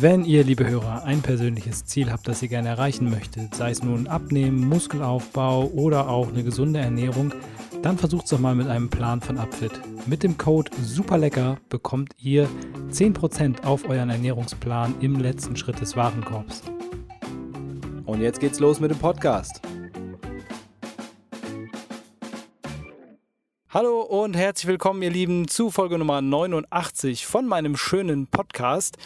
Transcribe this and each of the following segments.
Wenn ihr, liebe Hörer, ein persönliches Ziel habt, das ihr gerne erreichen möchtet, sei es nun Abnehmen, Muskelaufbau oder auch eine gesunde Ernährung, dann versucht es doch mal mit einem Plan von Upfit. Mit dem Code SUPERLECKER bekommt ihr 10% auf euren Ernährungsplan im letzten Schritt des Warenkorbs. Und jetzt geht's los mit dem Podcast. Hallo und herzlich willkommen, ihr Lieben, zu Folge Nummer 89 von meinem schönen Podcast.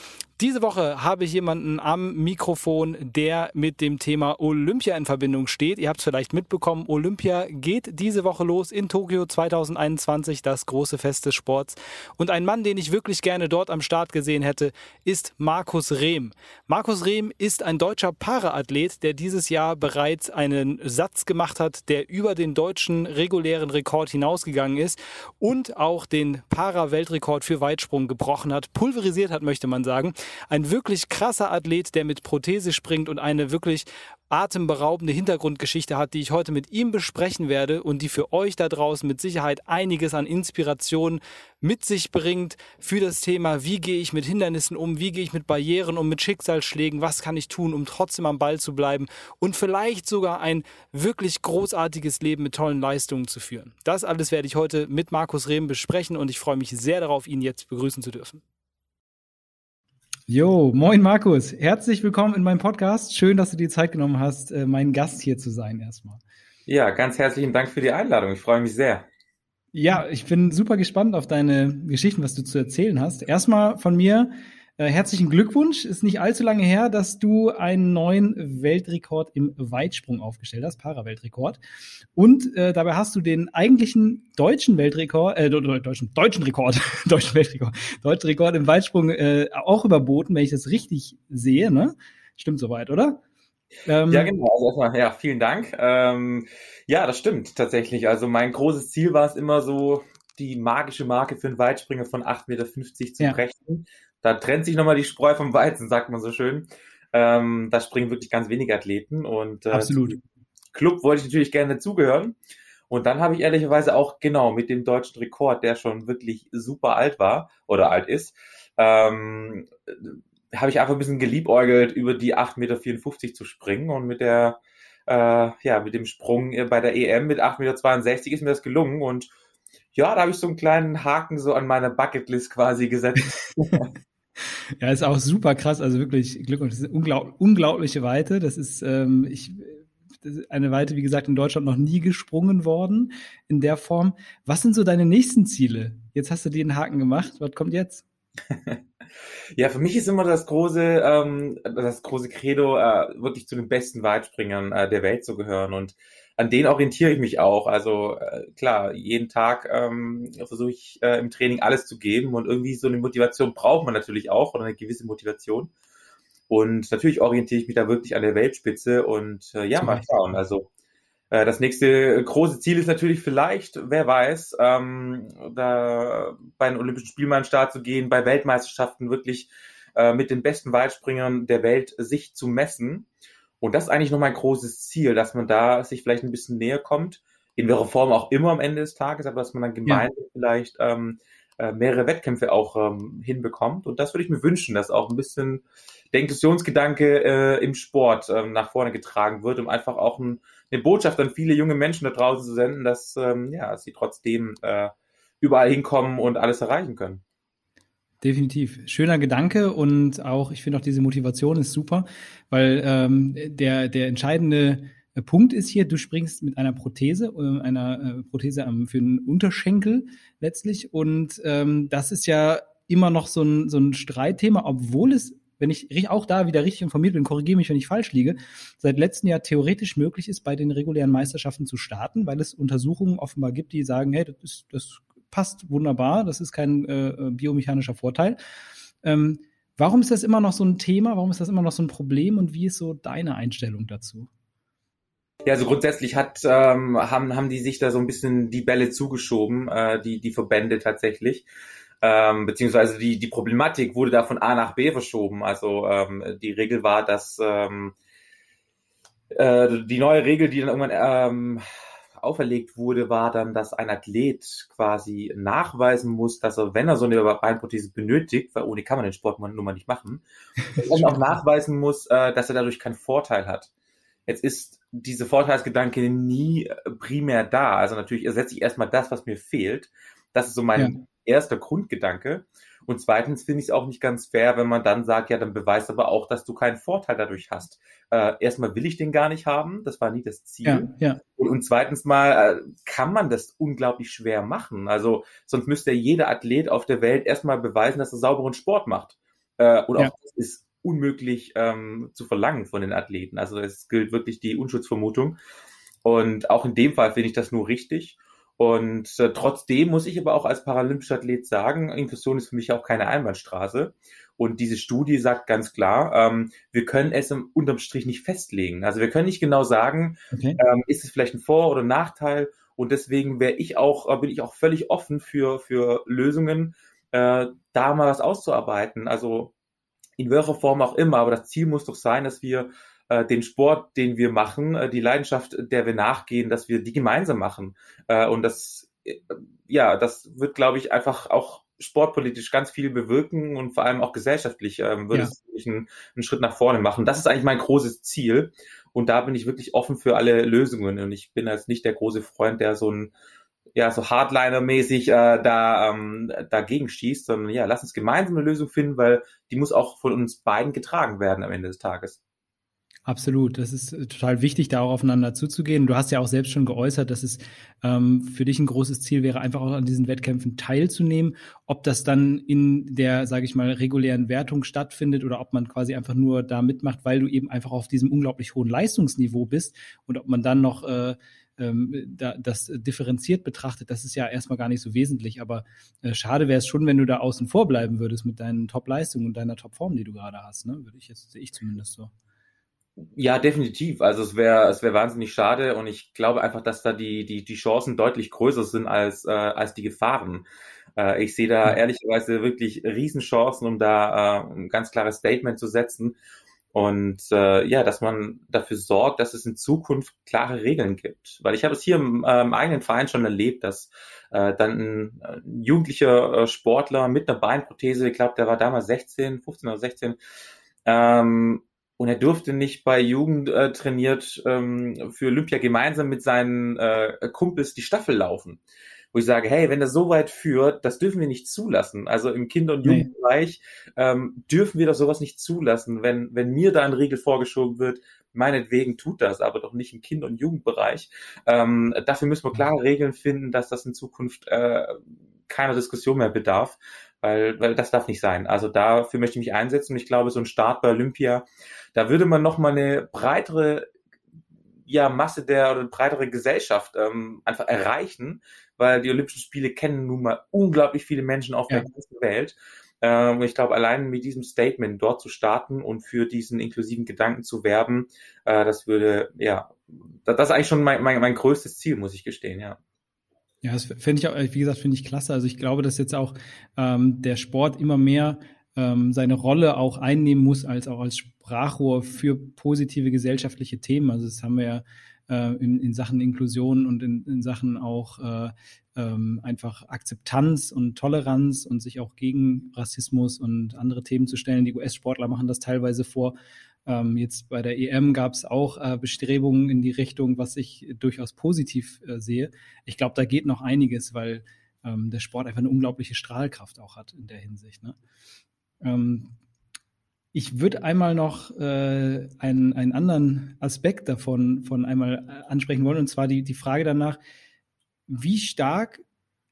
Diese Woche habe ich jemanden am Mikrofon, der mit dem Thema Olympia in Verbindung steht. Ihr habt es vielleicht mitbekommen, Olympia geht diese Woche los in Tokio 2021, das große Fest des Sports. Und ein Mann, den ich wirklich gerne dort am Start gesehen hätte, ist Markus Rehm. Markus Rehm ist ein deutscher Paraathlet, der dieses Jahr bereits einen Satz gemacht hat, der über den deutschen regulären Rekord hinausgegangen ist und auch den Para-Weltrekord für Weitsprung gebrochen hat, pulverisiert hat, möchte man sagen. Ein wirklich krasser Athlet, der mit Prothese springt und eine wirklich atemberaubende Hintergrundgeschichte hat, die ich heute mit ihm besprechen werde und die für euch da draußen mit Sicherheit einiges an Inspiration mit sich bringt für das Thema, wie gehe ich mit Hindernissen um, wie gehe ich mit Barrieren um, mit Schicksalsschlägen, was kann ich tun, um trotzdem am Ball zu bleiben und vielleicht sogar ein wirklich großartiges Leben mit tollen Leistungen zu führen. Das alles werde ich heute mit Markus Rehm besprechen und ich freue mich sehr darauf, ihn jetzt begrüßen zu dürfen. Jo, moin Markus. Herzlich willkommen in meinem Podcast. Schön, dass du dir Zeit genommen hast, äh, mein Gast hier zu sein erstmal. Ja, ganz herzlichen Dank für die Einladung. Ich freue mich sehr. Ja, ich bin super gespannt auf deine Geschichten, was du zu erzählen hast. Erstmal von mir, äh, herzlichen Glückwunsch. Ist nicht allzu lange her, dass du einen neuen Weltrekord im Weitsprung aufgestellt hast, Para-Weltrekord. Und äh, dabei hast du den eigentlichen deutschen Weltrekord, äh, deutschen, deutschen Rekord, deutschen Weltrekord, deutschen Rekord im Weitsprung äh, auch überboten, wenn ich das richtig sehe, ne? Stimmt soweit, oder? Ähm, ja, genau. Also erstmal, ja, vielen Dank. Ähm, ja, das stimmt tatsächlich. Also mein großes Ziel war es immer so, die magische Marke für einen Weitspringer von 8,50 Meter zu ja. Da trennt sich nochmal die Spreu vom Weizen, sagt man so schön. Ähm, da springen wirklich ganz wenige Athleten und äh, Absolut. Club wollte ich natürlich gerne dazugehören. Und dann habe ich ehrlicherweise auch genau mit dem deutschen Rekord, der schon wirklich super alt war oder alt ist, ähm, habe ich einfach ein bisschen geliebäugelt, über die 8,54 Meter zu springen und mit der äh, ja, mit dem Sprung bei der EM mit 8,62 Meter ist mir das gelungen und ja, da habe ich so einen kleinen Haken so an meine Bucketlist quasi gesetzt. Ja, ist auch super krass. Also wirklich Glückwunsch. Das ist unglaub, unglaubliche Weite. Das ist, ähm, ich, eine Weite, wie gesagt, in Deutschland noch nie gesprungen worden in der Form. Was sind so deine nächsten Ziele? Jetzt hast du den Haken gemacht. Was kommt jetzt? ja, für mich ist immer das große, ähm, das große Credo, äh, wirklich zu den besten Weitspringern äh, der Welt zu gehören. Und an denen orientiere ich mich auch. Also äh, klar, jeden Tag ähm, versuche ich äh, im Training alles zu geben und irgendwie so eine Motivation braucht man natürlich auch oder eine gewisse Motivation. Und natürlich orientiere ich mich da wirklich an der Weltspitze und äh, ja, mal schauen. Also äh, das nächste große Ziel ist natürlich vielleicht, wer weiß, ähm, da bei den Olympischen Spielen an Start zu gehen, bei Weltmeisterschaften wirklich äh, mit den besten Weitspringern der Welt sich zu messen. Und das ist eigentlich noch mein großes Ziel, dass man da sich vielleicht ein bisschen näher kommt, in welcher Form auch immer am Ende des Tages, aber dass man dann gemeinsam ja. vielleicht ähm, äh, mehrere Wettkämpfe auch ähm, hinbekommt. Und das würde ich mir wünschen, dass auch ein bisschen der Inklusionsgedanke äh, im Sport ähm, nach vorne getragen wird, um einfach auch ein, eine Botschaft an viele junge Menschen da draußen zu senden, dass ähm, ja, sie trotzdem äh, überall hinkommen und alles erreichen können. Definitiv. Schöner Gedanke und auch, ich finde auch diese Motivation ist super, weil ähm, der, der entscheidende äh, Punkt ist hier, du springst mit einer Prothese, äh, einer äh, Prothese am, für den Unterschenkel letztlich und ähm, das ist ja immer noch so ein, so ein Streitthema, obwohl es wenn ich auch da wieder richtig informiert bin, korrigiere mich, wenn ich falsch liege, seit letztem Jahr theoretisch möglich ist, bei den regulären Meisterschaften zu starten, weil es Untersuchungen offenbar gibt, die sagen, hey, das, ist, das passt wunderbar, das ist kein äh, äh, biomechanischer Vorteil. Ähm, warum ist das immer noch so ein Thema? Warum ist das immer noch so ein Problem? Und wie ist so deine Einstellung dazu? Ja, also grundsätzlich hat, ähm, haben, haben die sich da so ein bisschen die Bälle zugeschoben, äh, die, die Verbände tatsächlich. Ähm, beziehungsweise die, die Problematik wurde da von A nach B verschoben. Also ähm, die Regel war, dass ähm, äh, die neue Regel, die dann irgendwann ähm, auferlegt wurde, war dann, dass ein Athlet quasi nachweisen muss, dass er, wenn er so eine Beinprothese benötigt, weil ohne kann man den Sport nun mal nicht machen, dann auch nachweisen muss, äh, dass er dadurch keinen Vorteil hat. Jetzt ist diese Vorteilsgedanke nie primär da. Also natürlich ersetze ich erstmal das, was mir fehlt. Das ist so mein ja. erster Grundgedanke. Und zweitens finde ich es auch nicht ganz fair, wenn man dann sagt, ja, dann beweist aber auch, dass du keinen Vorteil dadurch hast. Äh, erstmal will ich den gar nicht haben, das war nie das Ziel. Ja, ja. Und, und, zweitens mal äh, kann man das unglaublich schwer machen. Also sonst müsste jeder Athlet auf der Welt erstmal beweisen, dass er sauberen Sport macht. Äh, und auch ja. das ist unmöglich ähm, zu verlangen von den Athleten. Also es gilt wirklich die Unschutzvermutung. Und auch in dem Fall finde ich das nur richtig. Und äh, trotzdem muss ich aber auch als paralympischer Athlet sagen, Inklusion ist für mich auch keine Einbahnstraße. Und diese Studie sagt ganz klar, ähm, wir können es im, unterm Strich nicht festlegen. Also wir können nicht genau sagen, okay. ähm, ist es vielleicht ein Vor- oder Nachteil. Und deswegen wäre ich auch, äh, bin ich auch völlig offen für, für Lösungen, äh, da mal was auszuarbeiten. Also in welcher Form auch immer. Aber das Ziel muss doch sein, dass wir äh, den Sport, den wir machen, äh, die Leidenschaft, der wir nachgehen, dass wir die gemeinsam machen. Äh, und das, äh, ja, das wird, glaube ich, einfach auch sportpolitisch ganz viel bewirken und vor allem auch gesellschaftlich ähm, würde ja. es einen, einen Schritt nach vorne machen. Das ist eigentlich mein großes Ziel. Und da bin ich wirklich offen für alle Lösungen. Und ich bin jetzt nicht der große Freund, der so ein ja, so Hardliner-mäßig äh, da ähm, dagegen schießt, sondern ja, lass uns gemeinsam eine Lösung finden, weil die muss auch von uns beiden getragen werden am Ende des Tages. Absolut, das ist äh, total wichtig, da auch aufeinander zuzugehen. Du hast ja auch selbst schon geäußert, dass es ähm, für dich ein großes Ziel wäre, einfach auch an diesen Wettkämpfen teilzunehmen. Ob das dann in der, sage ich mal, regulären Wertung stattfindet oder ob man quasi einfach nur da mitmacht, weil du eben einfach auf diesem unglaublich hohen Leistungsniveau bist und ob man dann noch äh, ähm, da, das differenziert betrachtet, das ist ja erstmal gar nicht so wesentlich. Aber äh, schade wäre es schon, wenn du da außen vor bleiben würdest mit deinen Top-Leistungen und deiner Top-Form, die du gerade hast. Ne? Würde ich jetzt, sehe ich zumindest so. Ja, definitiv. Also es wäre es wäre wahnsinnig schade und ich glaube einfach, dass da die die die Chancen deutlich größer sind als äh, als die Gefahren. Äh, ich sehe da ehrlicherweise wirklich Riesenchancen, um da äh, ein ganz klares Statement zu setzen und äh, ja, dass man dafür sorgt, dass es in Zukunft klare Regeln gibt. Weil ich habe es hier im, äh, im eigenen Verein schon erlebt, dass äh, dann ein, ein jugendlicher äh, Sportler mit einer Beinprothese, ich glaube, der war damals 16, 15 oder 16, ähm, und er durfte nicht bei Jugend äh, trainiert ähm, für Olympia gemeinsam mit seinen äh, Kumpels die Staffel laufen. Wo ich sage, hey, wenn das so weit führt, das dürfen wir nicht zulassen. Also im Kinder- und Jugendbereich ähm, dürfen wir doch sowas nicht zulassen. Wenn, wenn mir da ein Riegel vorgeschoben wird, meinetwegen tut das, aber doch nicht im Kinder- und Jugendbereich. Ähm, dafür müssen wir klare Regeln finden, dass das in Zukunft äh, keiner Diskussion mehr bedarf weil, weil das darf nicht sein. Also dafür möchte ich mich einsetzen und ich glaube, so ein Start bei Olympia, da würde man nochmal eine breitere ja, Masse der oder eine breitere Gesellschaft ähm, einfach erreichen, weil die Olympischen Spiele kennen nun mal unglaublich viele Menschen auf ja. der ganzen Welt. Ähm, ich glaube, allein mit diesem Statement dort zu starten und für diesen inklusiven Gedanken zu werben, äh, das würde, ja, das, das ist eigentlich schon mein, mein, mein größtes Ziel, muss ich gestehen, ja. Ja, das finde ich auch, wie gesagt, finde ich klasse. Also ich glaube, dass jetzt auch ähm, der Sport immer mehr ähm, seine Rolle auch einnehmen muss, als auch als Sprachrohr für positive gesellschaftliche Themen. Also das haben wir ja äh, in, in Sachen Inklusion und in, in Sachen auch äh, ähm, einfach Akzeptanz und Toleranz und sich auch gegen Rassismus und andere Themen zu stellen. Die US-Sportler machen das teilweise vor. Ähm, jetzt bei der EM gab es auch äh, Bestrebungen in die Richtung, was ich durchaus positiv äh, sehe. Ich glaube, da geht noch einiges, weil ähm, der Sport einfach eine unglaubliche Strahlkraft auch hat in der Hinsicht. Ne? Ähm, ich würde einmal noch äh, einen, einen anderen Aspekt davon von einmal äh, ansprechen wollen, und zwar die, die Frage danach, wie stark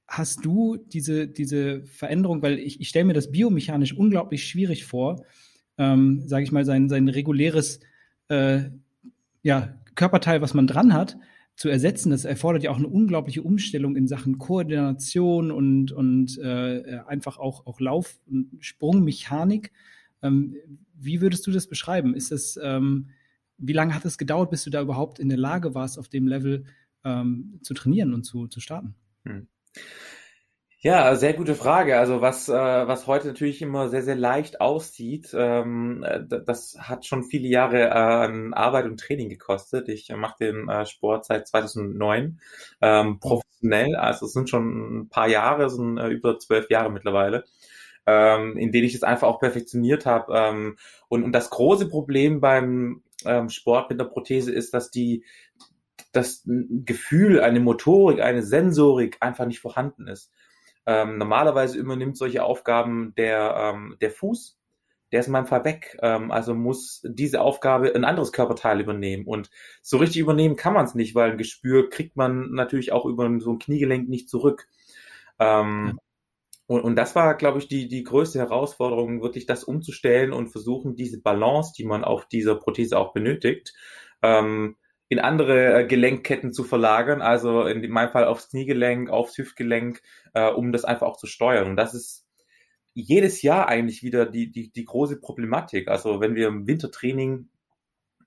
hast du diese, diese Veränderung, weil ich, ich stelle mir das biomechanisch unglaublich schwierig vor, ähm, sage ich mal, sein, sein reguläres äh, ja, Körperteil, was man dran hat, zu ersetzen. Das erfordert ja auch eine unglaubliche Umstellung in Sachen Koordination und, und äh, einfach auch, auch Lauf- und Sprungmechanik. Ähm, wie würdest du das beschreiben? Ist es, ähm, wie lange hat es gedauert, bis du da überhaupt in der Lage warst, auf dem Level ähm, zu trainieren und zu, zu starten? Hm. Ja, sehr gute Frage. Also was, äh, was heute natürlich immer sehr, sehr leicht aussieht, ähm, das hat schon viele Jahre äh, an Arbeit und Training gekostet. Ich mache den äh, Sport seit 2009 ähm, professionell. Also es sind schon ein paar Jahre, es sind äh, über zwölf Jahre mittlerweile, ähm, in denen ich es einfach auch perfektioniert habe. Ähm, und, und das große Problem beim ähm, Sport mit der Prothese ist, dass die das Gefühl, eine Motorik, eine Sensorik einfach nicht vorhanden ist. Ähm, normalerweise übernimmt solche Aufgaben der, ähm, der Fuß, der ist in meinem Fall weg. Ähm, also muss diese Aufgabe ein anderes Körperteil übernehmen. Und so richtig übernehmen kann man es nicht, weil ein Gespür kriegt man natürlich auch über so ein Kniegelenk nicht zurück. Ähm, und, und das war, glaube ich, die, die größte Herausforderung, wirklich das umzustellen und versuchen, diese Balance, die man auf dieser Prothese auch benötigt, ähm, in andere äh, Gelenkketten zu verlagern, also in meinem Fall aufs Kniegelenk, aufs Hüftgelenk, äh, um das einfach auch zu steuern. Und das ist jedes Jahr eigentlich wieder die, die, die große Problematik. Also wenn wir im Wintertraining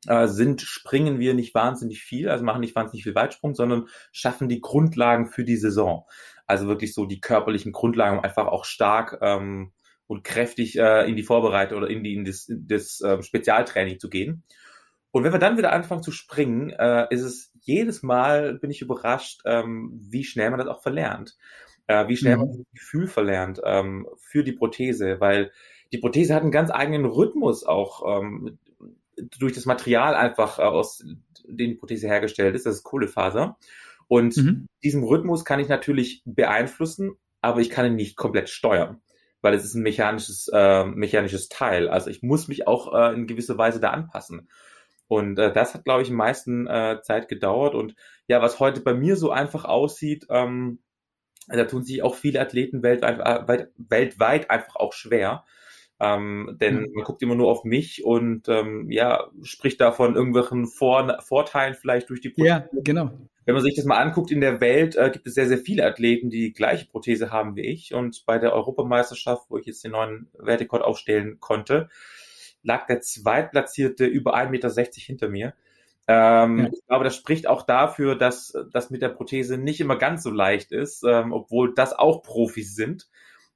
äh, sind, springen wir nicht wahnsinnig viel, also machen nicht wahnsinnig viel Weitsprung, sondern schaffen die Grundlagen für die Saison. Also wirklich so die körperlichen Grundlagen, um einfach auch stark ähm, und kräftig äh, in die Vorbereitung oder in, die, in das, in das äh, Spezialtraining zu gehen. Und wenn wir dann wieder anfangen zu springen, äh, ist es jedes Mal, bin ich überrascht, ähm, wie schnell man das auch verlernt. Äh, wie schnell mhm. man das Gefühl verlernt ähm, für die Prothese, weil die Prothese hat einen ganz eigenen Rhythmus auch ähm, durch das Material einfach, äh, aus dem die Prothese hergestellt ist, das ist Kohlefaser. Und mhm. diesen Rhythmus kann ich natürlich beeinflussen, aber ich kann ihn nicht komplett steuern, weil es ist ein mechanisches, äh, mechanisches Teil. Also ich muss mich auch äh, in gewisser Weise da anpassen. Und äh, das hat, glaube ich, am meisten äh, Zeit gedauert. Und ja, was heute bei mir so einfach aussieht, ähm, da tun sich auch viele Athleten weltweit, äh, weit, weltweit einfach auch schwer. Ähm, denn mhm. man guckt immer nur auf mich und ähm, ja, spricht da von irgendwelchen Vor Vorteilen vielleicht durch die Prothese. Ja, genau. Wenn man sich das mal anguckt in der Welt, äh, gibt es sehr, sehr viele Athleten, die die gleiche Prothese haben wie ich. Und bei der Europameisterschaft, wo ich jetzt den neuen Wertekord aufstellen konnte, lag der Zweitplatzierte über 1,60 Meter hinter mir. Ähm, ja. Ich glaube, das spricht auch dafür, dass das mit der Prothese nicht immer ganz so leicht ist, ähm, obwohl das auch Profis sind.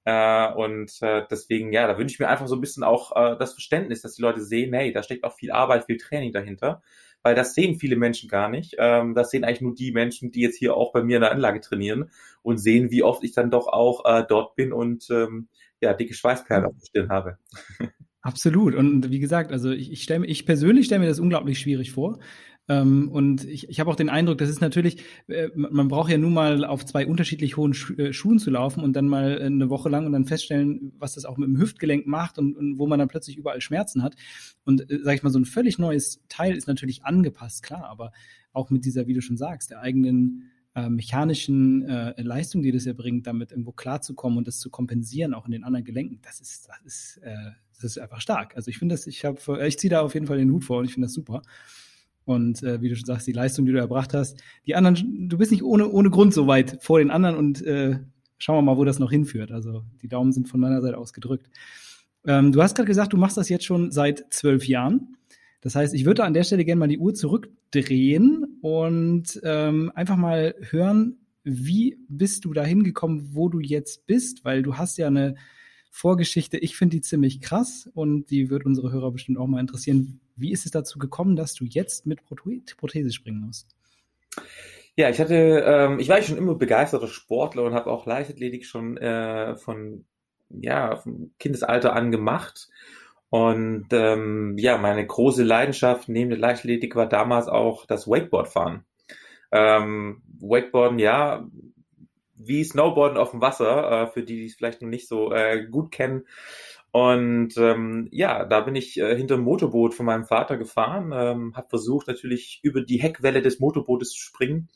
Äh, und äh, deswegen, ja, da wünsche ich mir einfach so ein bisschen auch äh, das Verständnis, dass die Leute sehen, hey, da steckt auch viel Arbeit, viel Training dahinter, weil das sehen viele Menschen gar nicht. Ähm, das sehen eigentlich nur die Menschen, die jetzt hier auch bei mir in der Anlage trainieren und sehen, wie oft ich dann doch auch äh, dort bin und ähm, ja, dicke Schweißperlen auf der Stirn habe. Absolut. Und wie gesagt, also ich, ich, stell, ich persönlich stelle mir das unglaublich schwierig vor. Ähm, und ich, ich habe auch den Eindruck, das ist natürlich, äh, man braucht ja nun mal auf zwei unterschiedlich hohen Schu äh, Schuhen zu laufen und dann mal eine Woche lang und dann feststellen, was das auch mit dem Hüftgelenk macht und, und wo man dann plötzlich überall Schmerzen hat. Und äh, sag ich mal, so ein völlig neues Teil ist natürlich angepasst, klar, aber auch mit dieser, wie du schon sagst, der eigenen äh, mechanischen äh, Leistung, die das erbringt, damit irgendwo klarzukommen und das zu kompensieren, auch in den anderen Gelenken, das ist, das ist, äh, das ist einfach stark. Also ich finde das, ich habe, ich ziehe da auf jeden Fall den Hut vor und ich finde das super. Und äh, wie du schon sagst, die Leistung, die du erbracht hast, die anderen, du bist nicht ohne, ohne Grund so weit vor den anderen und äh, schauen wir mal, wo das noch hinführt. Also die Daumen sind von meiner Seite aus gedrückt. Ähm, du hast gerade gesagt, du machst das jetzt schon seit zwölf Jahren. Das heißt, ich würde an der Stelle gerne mal die Uhr zurückdrehen und ähm, einfach mal hören, wie bist du da hingekommen, wo du jetzt bist, weil du hast ja eine Vorgeschichte, ich finde die ziemlich krass und die wird unsere Hörer bestimmt auch mal interessieren. Wie ist es dazu gekommen, dass du jetzt mit Prothese springen musst? Ja, ich hatte, ähm, ich war schon immer begeisterter Sportler und habe auch Leichtathletik schon äh, von ja, vom Kindesalter an gemacht und ähm, ja, meine große Leidenschaft neben der Leichtathletik war damals auch das Wakeboardfahren. Ähm, Wakeboarden, ja, wie Snowboarden auf dem Wasser, äh, für die, die es vielleicht noch nicht so äh, gut kennen. Und ähm, ja, da bin ich äh, hinter dem Motorboot von meinem Vater gefahren, ähm, habe versucht natürlich über die Heckwelle des Motorbootes zu springen.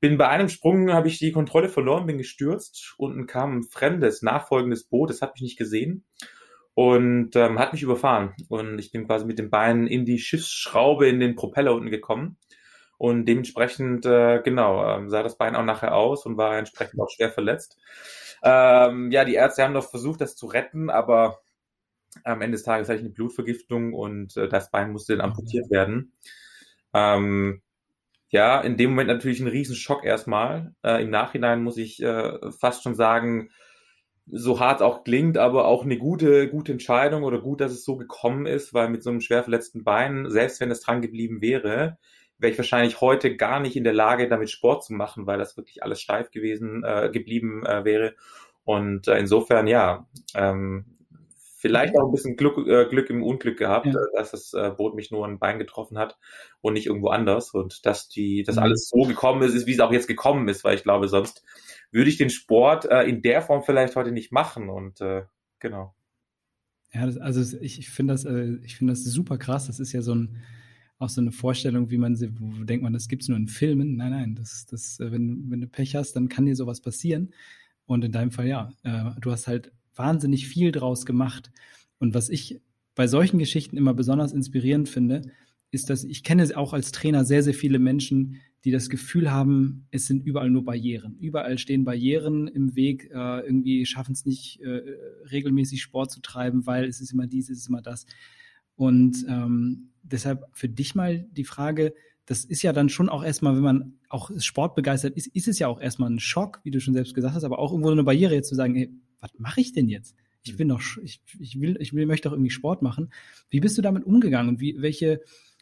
Bin bei einem Sprung, habe ich die Kontrolle verloren, bin gestürzt. Unten kam ein fremdes, nachfolgendes Boot, das hat mich nicht gesehen und ähm, hat mich überfahren. Und ich bin quasi mit den Beinen in die Schiffsschraube in den Propeller unten gekommen. Und dementsprechend, äh, genau, ähm, sah das Bein auch nachher aus und war entsprechend auch schwer verletzt. Ähm, ja, die Ärzte haben noch versucht, das zu retten, aber Am Ende des Tages hatte ich eine Blutvergiftung und äh, das Bein musste dann amputiert werden. Ähm, ja, in dem Moment natürlich ein Riesenschock erstmal. Äh, Im Nachhinein muss ich äh, fast schon sagen, so hart auch klingt, aber auch eine gute, gute Entscheidung oder gut, dass es so gekommen ist, weil mit so einem schwer verletzten Bein, selbst wenn es dran geblieben wäre, wäre ich wahrscheinlich heute gar nicht in der Lage, damit Sport zu machen, weil das wirklich alles steif gewesen äh, geblieben äh, wäre. Und äh, insofern, ja, ähm, vielleicht auch ein bisschen Glück, äh, Glück im Unglück gehabt, ja. Äh, dass das äh, Boot mich nur ein Bein getroffen hat und nicht irgendwo anders. Und dass die, dass mhm. alles so gekommen ist, ist, wie es auch jetzt gekommen ist, weil ich glaube, sonst würde ich den Sport äh, in der Form vielleicht heute nicht machen. Und äh, genau. Ja, das, also ich, ich finde das, äh, ich finde das super krass. Das ist ja so ein auch so eine Vorstellung, wie man sie, wo denkt man, das gibt's nur in Filmen. Nein, nein, das, das, äh, wenn, wenn du Pech hast, dann kann dir sowas passieren. Und in deinem Fall, ja, äh, du hast halt wahnsinnig viel draus gemacht. Und was ich bei solchen Geschichten immer besonders inspirierend finde, ist, dass ich kenne auch als Trainer sehr, sehr viele Menschen, die das Gefühl haben, es sind überall nur Barrieren. Überall stehen Barrieren im Weg. Äh, irgendwie schaffen es nicht, äh, regelmäßig Sport zu treiben, weil es ist immer dies, es ist immer das. Und ähm, deshalb für dich mal die Frage, das ist ja dann schon auch erstmal, wenn man auch sportbegeistert ist, ist es ja auch erstmal ein Schock, wie du schon selbst gesagt hast, aber auch irgendwo eine Barriere jetzt zu sagen, hey, was mache ich denn jetzt? Ich bin doch, ich, ich will, ich will, möchte doch irgendwie Sport machen. Wie bist du damit umgegangen und wie, welche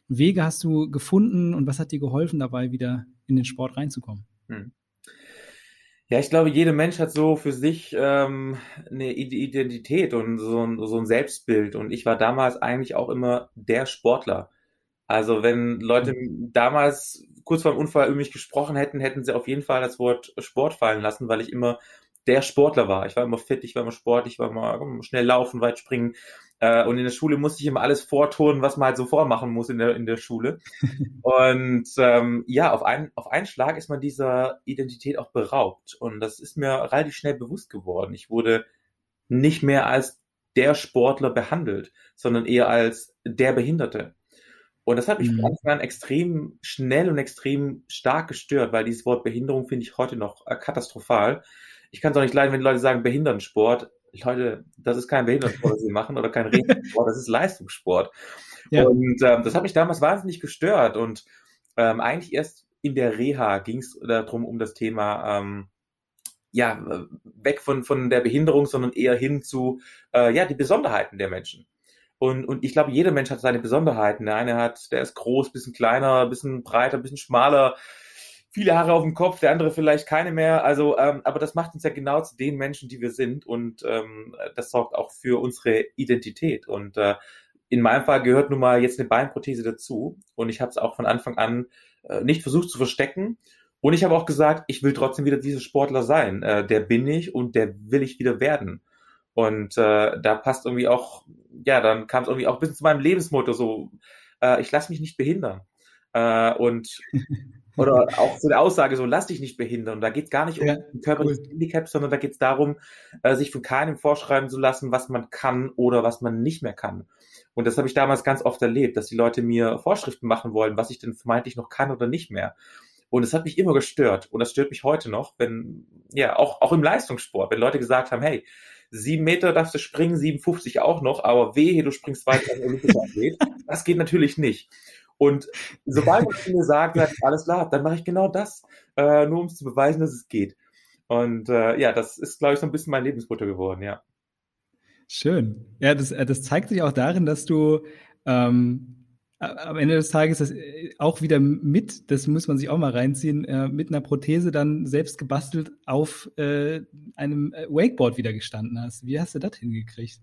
Wege hast du gefunden und was hat dir geholfen dabei, wieder in den Sport reinzukommen? Hm. Ja, ich glaube, jeder Mensch hat so für sich ähm, eine Identität und so ein, so ein Selbstbild. Und ich war damals eigentlich auch immer der Sportler. Also wenn Leute mhm. damals kurz vor dem Unfall über mich gesprochen hätten, hätten sie auf jeden Fall das Wort Sport fallen lassen, weil ich immer der Sportler war. Ich war immer fit, ich war immer sportlich, ich war immer schnell laufen, weit springen. Äh, und in der Schule musste ich immer alles vortun, was man halt so vormachen muss in der, in der Schule. und ähm, ja, auf, einen, auf einen Schlag ist man dieser Identität auch beraubt. Und das ist mir relativ schnell bewusst geworden. Ich wurde nicht mehr als der Sportler behandelt, sondern eher als der Behinderte. Und das hat mich mhm. von Anfang an extrem schnell und extrem stark gestört, weil dieses Wort Behinderung finde ich heute noch äh, katastrophal. Ich kann es auch nicht leiden, wenn Leute sagen Behindertensport. Leute, das ist kein Behindertensport, was sie machen, oder kein Regensport, das ist Leistungssport. Ja. Und ähm, das hat mich damals wahnsinnig gestört. Und ähm, eigentlich erst in der Reha ging es darum, um das Thema ähm, ja, weg von, von der Behinderung, sondern eher hin zu äh, ja, die Besonderheiten der Menschen. Und, und ich glaube, jeder Mensch hat seine Besonderheiten. Der eine hat, der ist groß, bisschen kleiner, bisschen breiter, bisschen schmaler, viele Haare auf dem Kopf, der andere vielleicht keine mehr. Also, ähm, aber das macht uns ja genau zu den Menschen, die wir sind. Und ähm, das sorgt auch für unsere Identität. Und äh, in meinem Fall gehört nun mal jetzt eine Beinprothese dazu. Und ich habe es auch von Anfang an äh, nicht versucht zu verstecken. Und ich habe auch gesagt, ich will trotzdem wieder dieser Sportler sein. Äh, der bin ich und der will ich wieder werden. Und äh, da passt irgendwie auch, ja, dann kam es irgendwie auch bisschen zu meinem Lebensmotto so, äh, ich lasse mich nicht behindern. Äh, und oder auch so eine Aussage so, lass dich nicht behindern. Da geht es gar nicht um ja, ein körperliches cool. Handicap, sondern da geht es darum, äh, sich von keinem vorschreiben zu lassen, was man kann oder was man nicht mehr kann. Und das habe ich damals ganz oft erlebt, dass die Leute mir Vorschriften machen wollen, was ich denn vermeintlich noch kann oder nicht mehr. Und es hat mich immer gestört. Und das stört mich heute noch, wenn, ja, auch, auch im Leistungssport, wenn Leute gesagt haben, hey, sieben Meter darfst du springen, 57 auch noch, aber wehe, du springst weiter in Olympischer Athlet. Das geht natürlich nicht. Und sobald man mir sagt, ja, alles klar, dann mache ich genau das, äh, nur um es zu beweisen, dass es geht. Und äh, ja, das ist, glaube ich, so ein bisschen mein Lebensmotto geworden, ja. Schön. Ja, das, äh, das zeigt sich auch darin, dass du ähm, am Ende des Tages das äh, auch wieder mit, das muss man sich auch mal reinziehen, äh, mit einer Prothese dann selbst gebastelt auf äh, einem äh, Wakeboard wieder gestanden hast. Wie hast du das hingekriegt?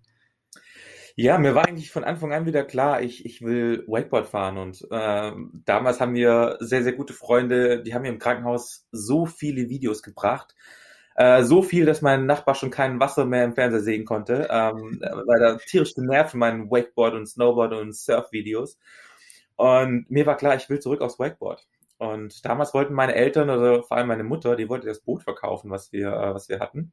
Ja, mir war eigentlich von Anfang an wieder klar, ich, ich will Wakeboard fahren und äh, damals haben wir sehr, sehr gute Freunde, die haben mir im Krankenhaus so viele Videos gebracht, äh, so viel, dass mein Nachbar schon kein Wasser mehr im Fernseher sehen konnte, ähm, weil er tierisch genervt von meinen Wakeboard und Snowboard und Surf-Videos. Und mir war klar, ich will zurück aufs Wakeboard. Und damals wollten meine Eltern oder vor allem meine Mutter, die wollte das Boot verkaufen, was wir, äh, was wir hatten.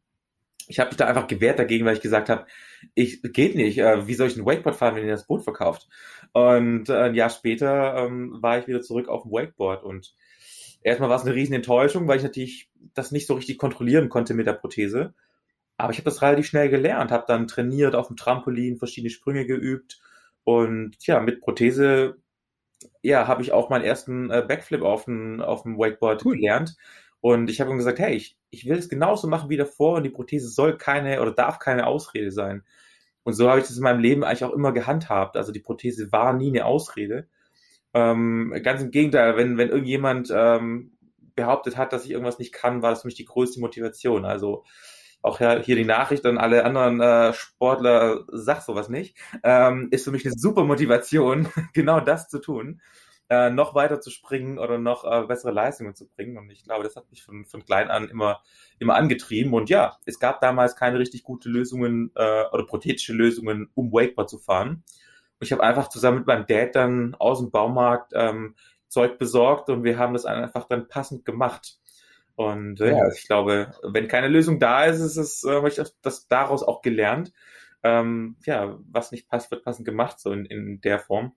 Ich habe mich da einfach gewehrt dagegen, weil ich gesagt habe, ich geht nicht. Äh, wie soll ich ein Wakeboard fahren, wenn ihr das Boot verkauft? Und äh, ein Jahr später ähm, war ich wieder zurück auf dem Wakeboard und erstmal war es eine riesen Enttäuschung, weil ich natürlich das nicht so richtig kontrollieren konnte mit der Prothese. aber ich habe das relativ schnell gelernt, habe dann trainiert auf dem Trampolin, verschiedene Sprünge geübt und ja, mit Prothese ja, habe ich auch meinen ersten äh, Backflip auf dem, auf dem Wakeboard cool. gelernt. Und ich habe ihm gesagt, hey, ich, ich will es genauso machen wie davor und die Prothese soll keine oder darf keine Ausrede sein. Und so habe ich das in meinem Leben eigentlich auch immer gehandhabt. Also die Prothese war nie eine Ausrede. Ähm, ganz im Gegenteil, wenn, wenn irgendjemand ähm, behauptet hat, dass ich irgendwas nicht kann, war das für mich die größte Motivation. Also auch hier die Nachricht an alle anderen äh, Sportler, sag sowas nicht, ähm, ist für mich eine super Motivation, genau das zu tun, äh, noch weiter zu springen oder noch äh, bessere Leistungen zu bringen. Und ich glaube, das hat mich von, von klein an immer, immer angetrieben. Und ja, es gab damals keine richtig gute Lösungen äh, oder prothetische Lösungen, um Wakeboard zu fahren. Und ich habe einfach zusammen mit meinem Dad dann aus dem Baumarkt ähm, Zeug besorgt und wir haben das einfach dann passend gemacht. Und äh, ja, ich glaube, wenn keine Lösung da ist, ist es, äh, habe ich das, das daraus auch gelernt. Ähm, ja, was nicht passt, wird passend gemacht, so in, in der Form.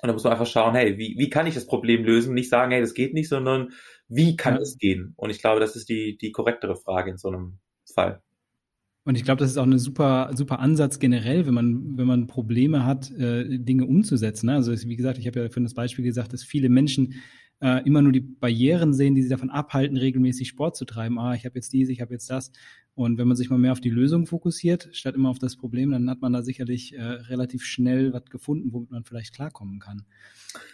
Und da muss man einfach schauen, hey, wie, wie kann ich das Problem lösen? Nicht sagen, hey, das geht nicht, sondern wie kann ja. es gehen? Und ich glaube, das ist die, die korrektere Frage in so einem Fall. Und ich glaube, das ist auch ein super, super Ansatz generell, wenn man, wenn man Probleme hat, äh, Dinge umzusetzen. Ne? Also wie gesagt, ich habe ja für das Beispiel gesagt, dass viele Menschen äh, immer nur die Barrieren sehen, die sie davon abhalten, regelmäßig Sport zu treiben. Ah, ich habe jetzt dies, ich habe jetzt das. Und wenn man sich mal mehr auf die Lösung fokussiert, statt immer auf das Problem, dann hat man da sicherlich äh, relativ schnell was gefunden, womit man vielleicht klarkommen kann.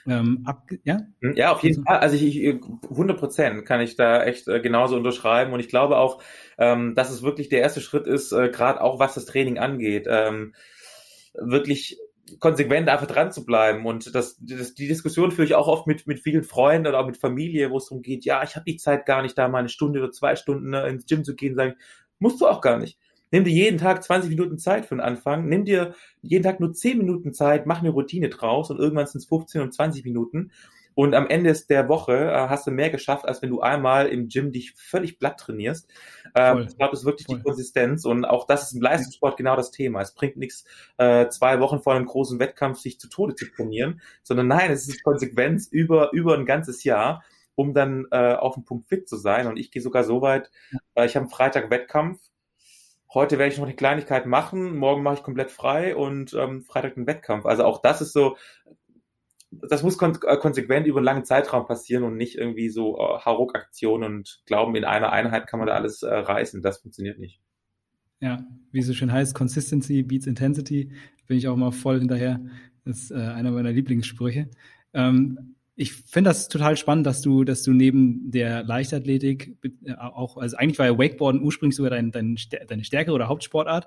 Ähm, ab, ja? Ja, auf jeden also, Fall. Also ich, ich 100 Prozent kann ich da echt äh, genauso unterschreiben. Und ich glaube auch, ähm, dass es wirklich der erste Schritt ist, äh, gerade auch was das Training angeht. Ähm, wirklich konsequent einfach dran zu bleiben. Und das, das, die Diskussion führe ich auch oft mit, mit vielen Freunden oder auch mit Familie, wo es darum geht, ja, ich habe die Zeit gar nicht, da mal eine Stunde oder zwei Stunden ne, ins Gym zu gehen, sagen, musst du auch gar nicht. Nimm dir jeden Tag 20 Minuten Zeit für den Anfang, nimm dir jeden Tag nur 10 Minuten Zeit, mach eine Routine draus und irgendwann sind es 15 und 20 Minuten und am Ende der Woche äh, hast du mehr geschafft, als wenn du einmal im Gym dich völlig platt trainierst. Ähm, ich glaube, es ist wirklich Voll. die Konsistenz und auch das ist im Leistungssport genau das Thema. Es bringt nichts, äh, zwei Wochen vor einem großen Wettkampf sich zu Tode zu trainieren, sondern nein, es ist Konsequenz über, über ein ganzes Jahr um dann äh, auf dem Punkt fit zu sein. Und ich gehe sogar so weit, äh, ich habe am Freitag Wettkampf. Heute werde ich noch eine Kleinigkeit machen, morgen mache ich komplett frei und ähm, Freitag den Wettkampf. Also auch das ist so, das muss kon äh, konsequent über einen langen Zeitraum passieren und nicht irgendwie so äh, Hauruck-Aktionen und glauben, in einer Einheit kann man da alles äh, reißen. Das funktioniert nicht. Ja, wie es so schön heißt, Consistency beats Intensity, bin ich auch mal voll hinterher. Das ist äh, einer meiner Lieblingssprüche. Ähm, ich finde das total spannend, dass du, dass du neben der Leichtathletik äh, auch, also eigentlich war ja Wakeboarden ursprünglich sogar dein, dein, deine Stärke oder Hauptsportart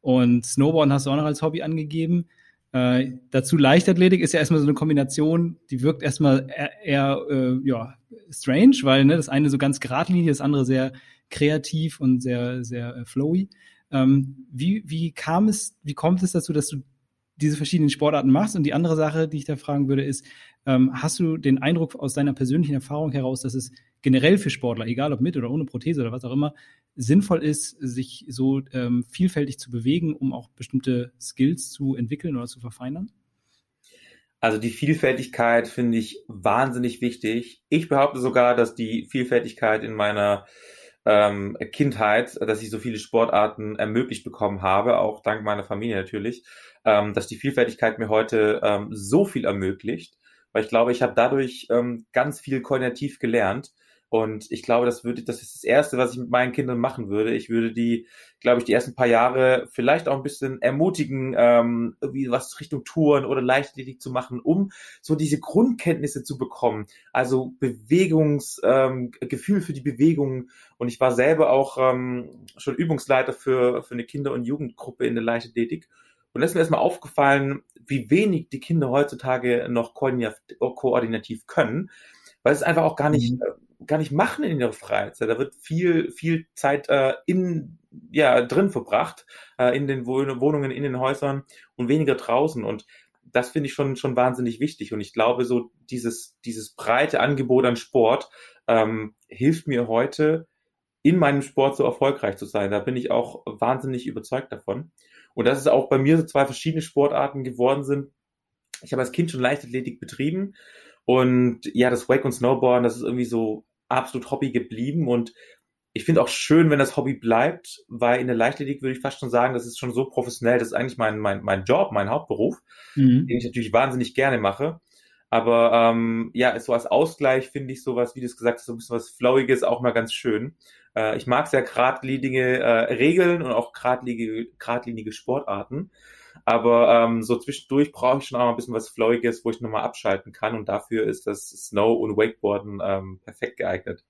und Snowboarden hast du auch noch als Hobby angegeben. Äh, dazu Leichtathletik ist ja erstmal so eine Kombination, die wirkt erstmal eher, eher äh, ja, strange, weil ne, das eine so ganz geradlinig, das andere sehr kreativ und sehr, sehr äh, flowy. Ähm, wie, wie kam es, wie kommt es dazu, dass du diese verschiedenen Sportarten machst? Und die andere Sache, die ich da fragen würde, ist, ähm, hast du den Eindruck aus deiner persönlichen Erfahrung heraus, dass es generell für Sportler, egal ob mit oder ohne Prothese oder was auch immer, sinnvoll ist, sich so ähm, vielfältig zu bewegen, um auch bestimmte Skills zu entwickeln oder zu verfeinern? Also die Vielfältigkeit finde ich wahnsinnig wichtig. Ich behaupte sogar, dass die Vielfältigkeit in meiner ähm, Kindheit, dass ich so viele Sportarten ermöglicht bekommen habe, auch dank meiner Familie natürlich, ähm, dass die Vielfältigkeit mir heute ähm, so viel ermöglicht, weil ich glaube, ich habe dadurch ähm, ganz viel koordinativ gelernt und ich glaube, das würde, das ist das Erste, was ich mit meinen Kindern machen würde. Ich würde die, glaube ich, die ersten paar Jahre vielleicht auch ein bisschen ermutigen, ähm, irgendwie was Richtung Touren oder Leichtathletik zu machen, um so diese Grundkenntnisse zu bekommen. Also Bewegungsgefühl ähm, für die Bewegung. Und ich war selber auch ähm, schon Übungsleiter für, für eine Kinder- und Jugendgruppe in der Leichtathletik. Und da ist mir erstmal aufgefallen, wie wenig die Kinder heutzutage noch koordinativ können, weil es einfach auch gar nicht, mhm. Gar nicht machen in ihrer Freizeit. Da wird viel, viel Zeit äh, in, ja, drin verbracht, äh, in den Wohnungen, in den Häusern und weniger draußen. Und das finde ich schon, schon wahnsinnig wichtig. Und ich glaube, so dieses, dieses breite Angebot an Sport ähm, hilft mir heute, in meinem Sport so erfolgreich zu sein. Da bin ich auch wahnsinnig überzeugt davon. Und dass es auch bei mir so zwei verschiedene Sportarten geworden sind. Ich habe als Kind schon Leichtathletik betrieben und ja, das Wake und Snowboarden, das ist irgendwie so absolut Hobby geblieben und ich finde auch schön, wenn das Hobby bleibt, weil in der Leichtathletik würde ich fast schon sagen, das ist schon so professionell, das ist eigentlich mein, mein, mein Job, mein Hauptberuf, mhm. den ich natürlich wahnsinnig gerne mache. Aber ähm, ja, so als Ausgleich finde ich sowas, wie du es gesagt hast, so ein bisschen was Flowiges auch mal ganz schön. Äh, ich mag sehr geradlinige äh, Regeln und auch geradlinige, geradlinige Sportarten. Aber ähm, so zwischendurch brauche ich schon auch mal ein bisschen was Flowiges, wo ich nochmal abschalten kann. Und dafür ist das Snow- und Wakeboarden ähm, perfekt geeignet.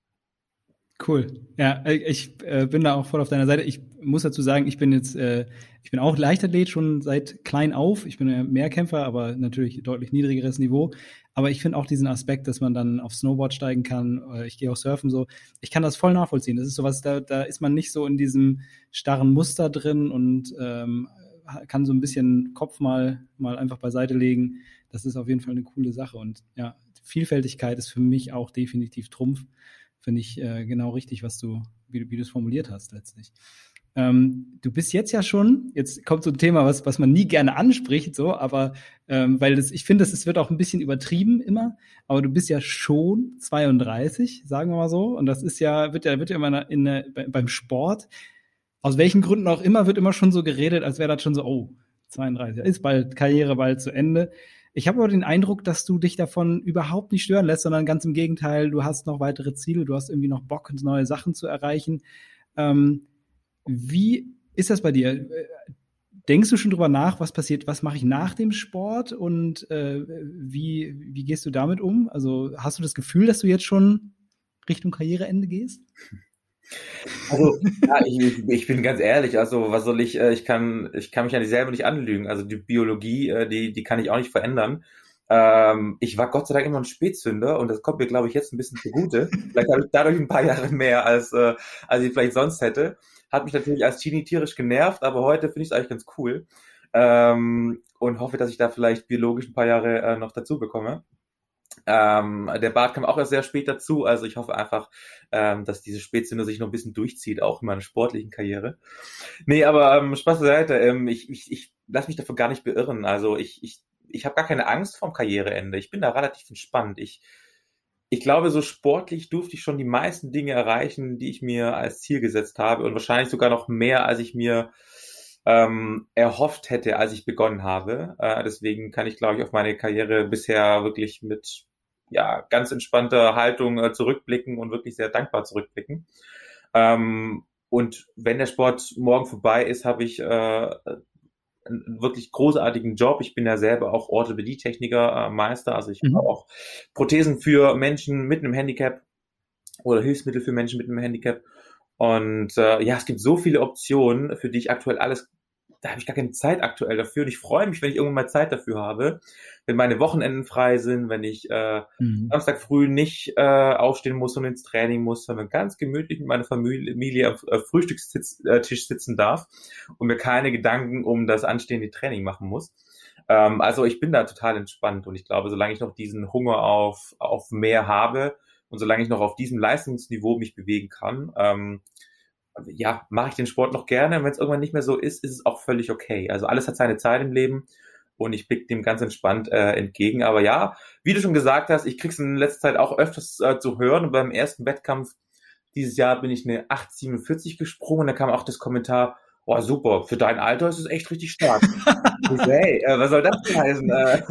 Cool. Ja, äh, ich äh, bin da auch voll auf deiner Seite. Ich muss dazu sagen, ich bin jetzt, äh, ich bin auch Leichtathlet schon seit klein auf. Ich bin ja Mehrkämpfer, aber natürlich deutlich niedrigeres Niveau. Aber ich finde auch diesen Aspekt, dass man dann auf Snowboard steigen kann. Äh, ich gehe auch surfen so. Ich kann das voll nachvollziehen. Das ist sowas, da, da ist man nicht so in diesem starren Muster drin und ähm, kann so ein bisschen Kopf mal, mal einfach beiseite legen. Das ist auf jeden Fall eine coole Sache. Und ja, Vielfältigkeit ist für mich auch definitiv Trumpf finde ich äh, genau richtig, was du, wie, wie du es formuliert hast letztlich. Ähm, du bist jetzt ja schon, jetzt kommt so ein Thema, was, was man nie gerne anspricht, so, aber ähm, weil das, ich finde, es wird auch ein bisschen übertrieben immer, aber du bist ja schon 32, sagen wir mal so, und das ist ja, wird ja, wird ja immer in, in, beim Sport, aus welchen Gründen auch immer, wird immer schon so geredet, als wäre das schon so, oh, 32, ist bald Karriere bald zu Ende. Ich habe aber den Eindruck, dass du dich davon überhaupt nicht stören lässt, sondern ganz im Gegenteil, du hast noch weitere Ziele, du hast irgendwie noch Bock, neue Sachen zu erreichen. Ähm, wie ist das bei dir? Denkst du schon drüber nach, was passiert, was mache ich nach dem Sport und äh, wie, wie gehst du damit um? Also hast du das Gefühl, dass du jetzt schon Richtung Karriereende gehst? Also, ja, ich, ich bin ganz ehrlich, also was soll ich, äh, ich kann, ich kann mich an dieselbe nicht anlügen. Also die Biologie, äh, die, die kann ich auch nicht verändern. Ähm, ich war Gott sei Dank immer ein Spätzünder und das kommt mir, glaube ich, jetzt ein bisschen zugute. Vielleicht habe ich dadurch ein paar Jahre mehr, als, äh, als ich vielleicht sonst hätte. Hat mich natürlich als Teenie tierisch genervt, aber heute finde ich es eigentlich ganz cool. Ähm, und hoffe, dass ich da vielleicht biologisch ein paar Jahre äh, noch dazu bekomme. Ähm, der Bart kam auch erst sehr spät dazu, also ich hoffe einfach, ähm, dass diese Spätzünder sich noch ein bisschen durchzieht, auch in meiner sportlichen Karriere. Nee, aber ähm, Spaß beiseite, ähm, ich, ich, ich lasse mich dafür gar nicht beirren. Also ich, ich, ich habe gar keine Angst vorm Karriereende. Ich bin da relativ entspannt. Ich, ich glaube, so sportlich durfte ich schon die meisten Dinge erreichen, die ich mir als Ziel gesetzt habe und wahrscheinlich sogar noch mehr, als ich mir ähm, erhofft hätte, als ich begonnen habe. Äh, deswegen kann ich, glaube ich, auf meine Karriere bisher wirklich mit ja, ganz entspannter Haltung äh, zurückblicken und wirklich sehr dankbar zurückblicken. Ähm, und wenn der Sport morgen vorbei ist, habe ich äh, einen wirklich großartigen Job. Ich bin ja selber auch Orthopädie-Techniker, äh, Meister. Also ich mhm. habe auch Prothesen für Menschen mit einem Handicap oder Hilfsmittel für Menschen mit einem Handicap. Und äh, ja, es gibt so viele Optionen, für die ich aktuell alles da habe ich gar keine Zeit aktuell dafür. Und ich freue mich, wenn ich irgendwann mal Zeit dafür habe, wenn meine Wochenenden frei sind, wenn ich äh, mhm. Samstag früh nicht äh, aufstehen muss und ins Training muss, sondern ganz gemütlich mit meiner Familie am äh, Frühstückstisch sitzen darf und mir keine Gedanken um das anstehende Training machen muss. Ähm, also ich bin da total entspannt und ich glaube, solange ich noch diesen Hunger auf, auf mehr habe und solange ich noch auf diesem Leistungsniveau mich bewegen kann, ähm, ja, mache ich den Sport noch gerne. Wenn es irgendwann nicht mehr so ist, ist es auch völlig okay. Also alles hat seine Zeit im Leben und ich blicke dem ganz entspannt äh, entgegen. Aber ja, wie du schon gesagt hast, ich krieg's in letzter Zeit auch öfters äh, zu hören. Und beim ersten Wettkampf dieses Jahr bin ich eine 8,47 gesprungen und da kam auch das Kommentar, oh super, für dein Alter ist es echt richtig stark. hey, äh, was soll das denn heißen? Äh,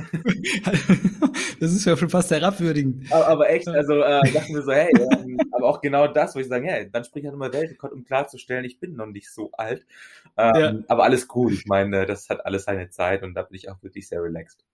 das ist ja schon fast herabwürdigend. Aber, aber echt, also äh, dachten wir so, hey, ähm, aber auch genau das, wo ich sage, hey, dann sprich halt immer Weltrekord, um klarzustellen, ich bin noch nicht so alt. Ähm, ja. Aber alles gut, ich meine, das hat alles seine Zeit und da bin ich auch wirklich sehr relaxed.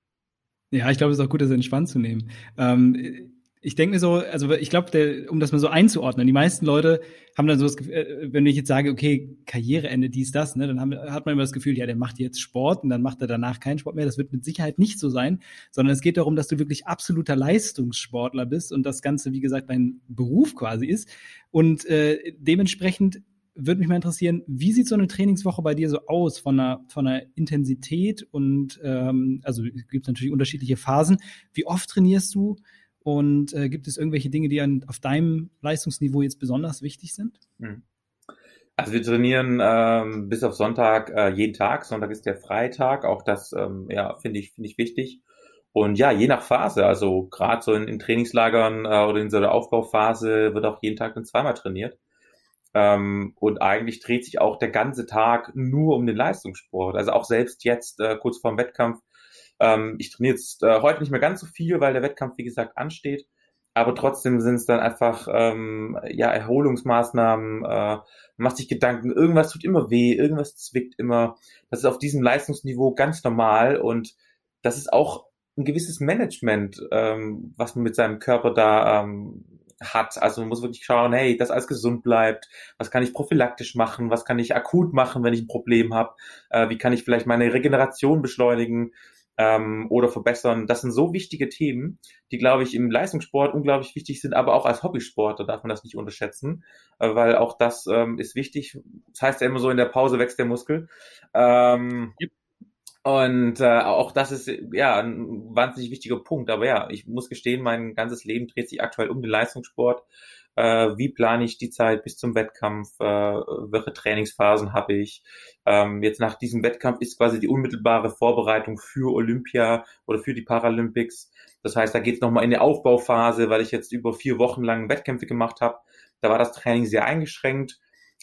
Ja, ich glaube, es ist auch gut, das entspannt zu nehmen. Ähm, ich denke mir so, also ich glaube, um das mal so einzuordnen, die meisten Leute haben dann so das Gefühl, äh, wenn ich jetzt sage, okay, Karriereende, dies, das, ne, dann haben, hat man immer das Gefühl, ja, der macht jetzt Sport und dann macht er danach keinen Sport mehr. Das wird mit Sicherheit nicht so sein, sondern es geht darum, dass du wirklich absoluter Leistungssportler bist und das Ganze, wie gesagt, dein Beruf quasi ist. Und äh, dementsprechend würde mich mal interessieren, wie sieht so eine Trainingswoche bei dir so aus von einer, von einer Intensität und ähm, also gibt es natürlich unterschiedliche Phasen. Wie oft trainierst du? Und äh, gibt es irgendwelche Dinge, die an, auf deinem Leistungsniveau jetzt besonders wichtig sind? Hm. Also wir trainieren ähm, bis auf Sonntag äh, jeden Tag. Sonntag ist der Freitag. Auch das ähm, ja, finde ich, finde ich wichtig. Und ja, je nach Phase, also gerade so in, in Trainingslagern äh, oder in so der Aufbauphase wird auch jeden Tag dann zweimal trainiert. Ähm, und eigentlich dreht sich auch der ganze Tag nur um den Leistungssport. Also auch selbst jetzt, äh, kurz vorm Wettkampf, ähm, ich trainiere jetzt äh, heute nicht mehr ganz so viel, weil der Wettkampf, wie gesagt, ansteht. Aber trotzdem sind es dann einfach ähm, ja Erholungsmaßnahmen, äh, macht sich Gedanken, irgendwas tut immer weh, irgendwas zwickt immer. Das ist auf diesem Leistungsniveau ganz normal und das ist auch ein gewisses Management, ähm, was man mit seinem Körper da ähm, hat. Also man muss wirklich schauen, hey, dass alles gesund bleibt. Was kann ich prophylaktisch machen? Was kann ich akut machen, wenn ich ein Problem habe? Äh, wie kann ich vielleicht meine Regeneration beschleunigen? Ähm, oder verbessern. Das sind so wichtige Themen, die, glaube ich, im Leistungssport unglaublich wichtig sind, aber auch als Hobbysportler darf man das nicht unterschätzen, äh, weil auch das ähm, ist wichtig. Das heißt ja immer so, in der Pause wächst der Muskel. Ähm, yep. Und äh, auch das ist ja ein wahnsinnig wichtiger Punkt. Aber ja, ich muss gestehen, mein ganzes Leben dreht sich aktuell um den Leistungssport. Äh, wie plane ich die Zeit bis zum Wettkampf? Äh, welche Trainingsphasen habe ich? Ähm, jetzt nach diesem Wettkampf ist quasi die unmittelbare Vorbereitung für Olympia oder für die Paralympics. Das heißt, da geht es nochmal in eine Aufbauphase, weil ich jetzt über vier Wochen lang Wettkämpfe gemacht habe. Da war das Training sehr eingeschränkt,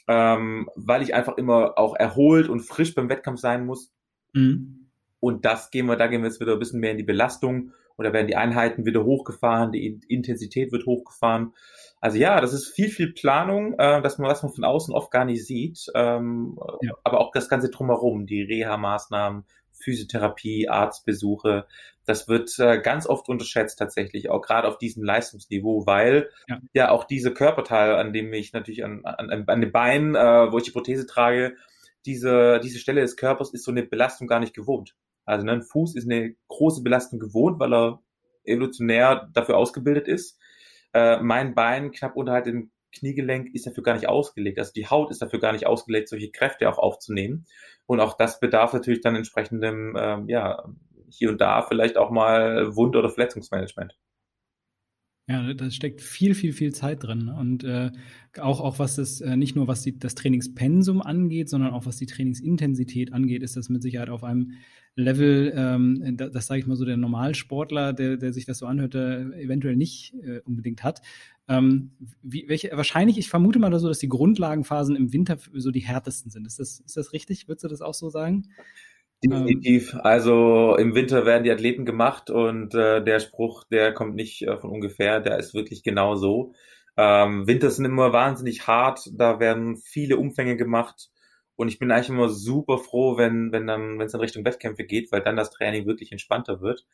ähm, weil ich einfach immer auch erholt und frisch beim Wettkampf sein muss Mhm. Und das gehen wir, da gehen wir jetzt wieder ein bisschen mehr in die Belastung oder werden die Einheiten wieder hochgefahren, die Intensität wird hochgefahren. Also ja, das ist viel, viel Planung, äh, dass man, was man von außen oft gar nicht sieht. Ähm, ja. Aber auch das Ganze drumherum, die Reha-Maßnahmen, Physiotherapie, Arztbesuche, das wird äh, ganz oft unterschätzt tatsächlich, auch gerade auf diesem Leistungsniveau, weil ja, ja auch diese Körperteile, an dem ich natürlich an, an, an den Beinen, äh, wo ich die Prothese trage, diese, diese Stelle des Körpers ist so eine Belastung gar nicht gewohnt. Also ne, ein Fuß ist eine große Belastung gewohnt, weil er evolutionär dafür ausgebildet ist. Äh, mein Bein knapp unterhalb dem Kniegelenk ist dafür gar nicht ausgelegt. Also die Haut ist dafür gar nicht ausgelegt, solche Kräfte auch aufzunehmen. Und auch das bedarf natürlich dann entsprechendem, ähm, ja, hier und da vielleicht auch mal Wund- oder Verletzungsmanagement. Ja, da steckt viel, viel, viel Zeit drin. Und äh, auch, auch was das, äh, nicht nur was die, das Trainingspensum angeht, sondern auch was die Trainingsintensität angeht, ist das mit Sicherheit auf einem Level, ähm, das, das sage ich mal so, der Normalsportler, der, der sich das so anhört, eventuell nicht äh, unbedingt hat. Ähm, wie, welche, wahrscheinlich, ich vermute mal so, dass die Grundlagenphasen im Winter so die härtesten sind. Ist das, ist das richtig? Würdest du das auch so sagen? Definitiv. Also im Winter werden die Athleten gemacht und äh, der Spruch, der kommt nicht äh, von ungefähr, der ist wirklich genau so. Ähm, Winter sind immer wahnsinnig hart, da werden viele Umfänge gemacht und ich bin eigentlich immer super froh, wenn wenn dann wenn es in Richtung Wettkämpfe geht, weil dann das Training wirklich entspannter wird.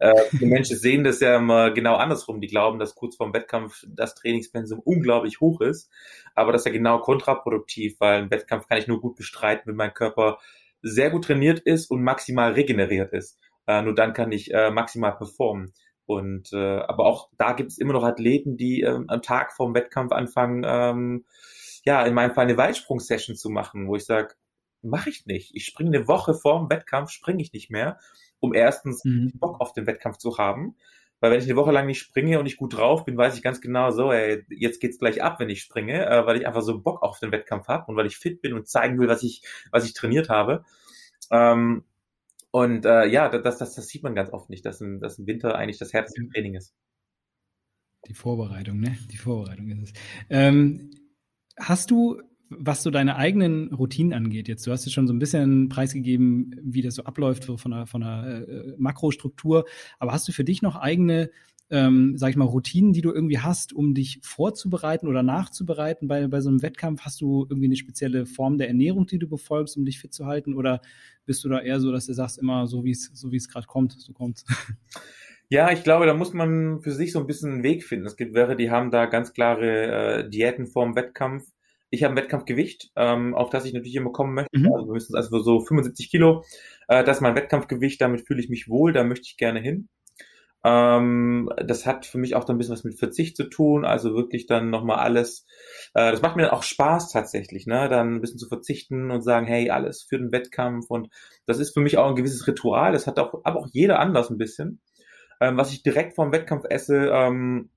Äh, die Menschen sehen das ja immer genau andersrum. Die glauben, dass kurz vorm Wettkampf das Trainingspensum unglaublich hoch ist, aber das ist ja genau kontraproduktiv, weil ein Wettkampf kann ich nur gut bestreiten, wenn mein Körper sehr gut trainiert ist und maximal regeneriert ist. Äh, nur dann kann ich äh, maximal performen. Und äh, aber auch da gibt es immer noch Athleten, die ähm, am Tag vorm Wettkampf anfangen, ähm, ja, in meinem Fall eine Weitsprung-Session zu machen, wo ich sage, mache ich nicht. Ich springe eine Woche vorm Wettkampf, springe ich nicht mehr, um erstens mhm. Bock auf den Wettkampf zu haben weil wenn ich eine Woche lang nicht springe und ich gut drauf bin, weiß ich ganz genau so, ey, jetzt geht's gleich ab, wenn ich springe, äh, weil ich einfach so Bock auf den Wettkampf habe und weil ich fit bin und zeigen will, was ich, was ich trainiert habe. Ähm, und äh, ja, das, das, das sieht man ganz oft nicht, dass ein, dass ein Winter eigentlich das härteste Training ist. Die Vorbereitung, ne? Die Vorbereitung ist es. Ähm, hast du was so deine eigenen Routinen angeht, jetzt, du hast jetzt schon so ein bisschen preisgegeben, wie das so abläuft von einer, von einer äh, Makrostruktur, aber hast du für dich noch eigene, ähm, sag ich mal, Routinen, die du irgendwie hast, um dich vorzubereiten oder nachzubereiten bei, bei so einem Wettkampf? Hast du irgendwie eine spezielle Form der Ernährung, die du befolgst, um dich fit zu halten? Oder bist du da eher so, dass du sagst, immer so wie es so wie es gerade kommt, so kommt? Ja, ich glaube, da muss man für sich so ein bisschen einen Weg finden. Es gibt welche, die haben da ganz klare äh, Diäten vorm Wettkampf ich habe ein Wettkampfgewicht, ähm, auf das ich natürlich immer kommen möchte. Mhm. Also mindestens also so 75 Kilo. Äh, das ist mein Wettkampfgewicht, damit fühle ich mich wohl, da möchte ich gerne hin. Ähm, das hat für mich auch dann ein bisschen was mit Verzicht zu tun, also wirklich dann nochmal alles. Äh, das macht mir auch Spaß tatsächlich, ne? Dann ein bisschen zu verzichten und sagen, hey, alles für den Wettkampf. Und das ist für mich auch ein gewisses Ritual. Das hat auch, aber auch jeder anders ein bisschen. Ähm, was ich direkt vorm Wettkampf esse, ähm,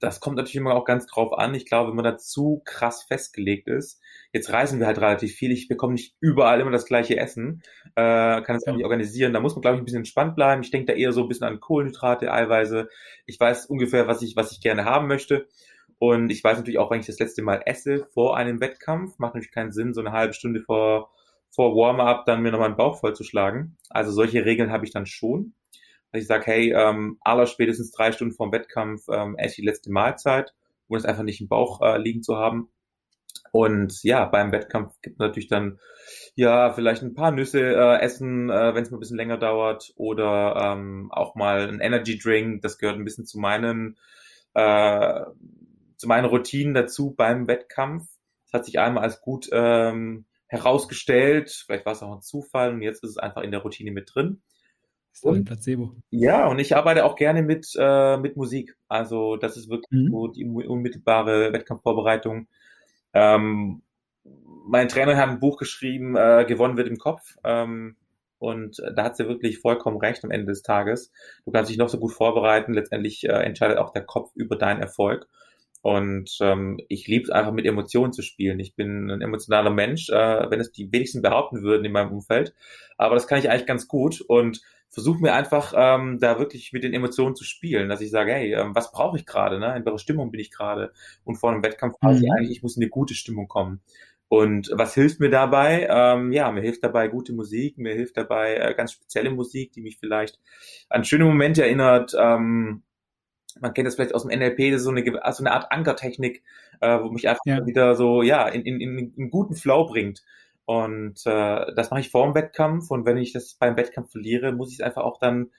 das kommt natürlich immer auch ganz drauf an. Ich glaube, wenn man da zu krass festgelegt ist, jetzt reisen wir halt relativ viel, ich bekomme nicht überall immer das gleiche Essen, äh, kann es auch nicht organisieren. Da muss man, glaube ich, ein bisschen entspannt bleiben. Ich denke da eher so ein bisschen an Kohlenhydrate, Eiweiße. Ich weiß ungefähr, was ich, was ich gerne haben möchte. Und ich weiß natürlich auch, wenn ich das letzte Mal esse vor einem Wettkampf, macht natürlich keinen Sinn, so eine halbe Stunde vor, vor Warm-up dann mir nochmal einen Bauch vollzuschlagen. Also solche Regeln habe ich dann schon. Dass ich sage, hey, ähm, aller spätestens drei Stunden vor dem Wettkampf ähm, esse ich die letzte Mahlzeit, um es einfach nicht im Bauch äh, liegen zu haben. Und ja, beim Wettkampf gibt es natürlich dann ja vielleicht ein paar Nüsse äh, essen, äh, wenn es mal ein bisschen länger dauert, oder ähm, auch mal ein Energy Drink. Das gehört ein bisschen zu meinen äh, zu meinen Routinen dazu beim Wettkampf. Das hat sich einmal als gut ähm, herausgestellt. Vielleicht war es auch ein Zufall und jetzt ist es einfach in der Routine mit drin. Ist und, ein Placebo. Ja, und ich arbeite auch gerne mit, äh, mit Musik. Also das ist wirklich mhm. so die unmittelbare Wettkampfvorbereitung. Ähm, mein Trainer hat ein Buch geschrieben, äh, gewonnen wird im Kopf. Ähm, und da hat sie wirklich vollkommen recht am Ende des Tages. Du kannst dich noch so gut vorbereiten, letztendlich äh, entscheidet auch der Kopf über deinen Erfolg. Und ähm, ich liebe es einfach mit Emotionen zu spielen. Ich bin ein emotionaler Mensch, äh, wenn es die wenigsten behaupten würden in meinem Umfeld. Aber das kann ich eigentlich ganz gut und versuche mir einfach ähm, da wirklich mit den Emotionen zu spielen, dass ich sage, hey, ähm, was brauche ich gerade, ne? in welcher Stimmung bin ich gerade? Und vor einem Wettkampf weiß ich mhm. eigentlich, ich muss in eine gute Stimmung kommen. Und was hilft mir dabei? Ähm, ja, mir hilft dabei gute Musik, mir hilft dabei äh, ganz spezielle Musik, die mich vielleicht an schöne Momente erinnert. Ähm, man kennt das vielleicht aus dem NLP, das ist so eine, so eine Art Ankertechnik, äh, wo mich einfach ja. wieder so, ja, in, in, in, in guten Flow bringt. Und äh, das mache ich vor dem Wettkampf und wenn ich das beim Wettkampf verliere, muss ich es einfach auch dann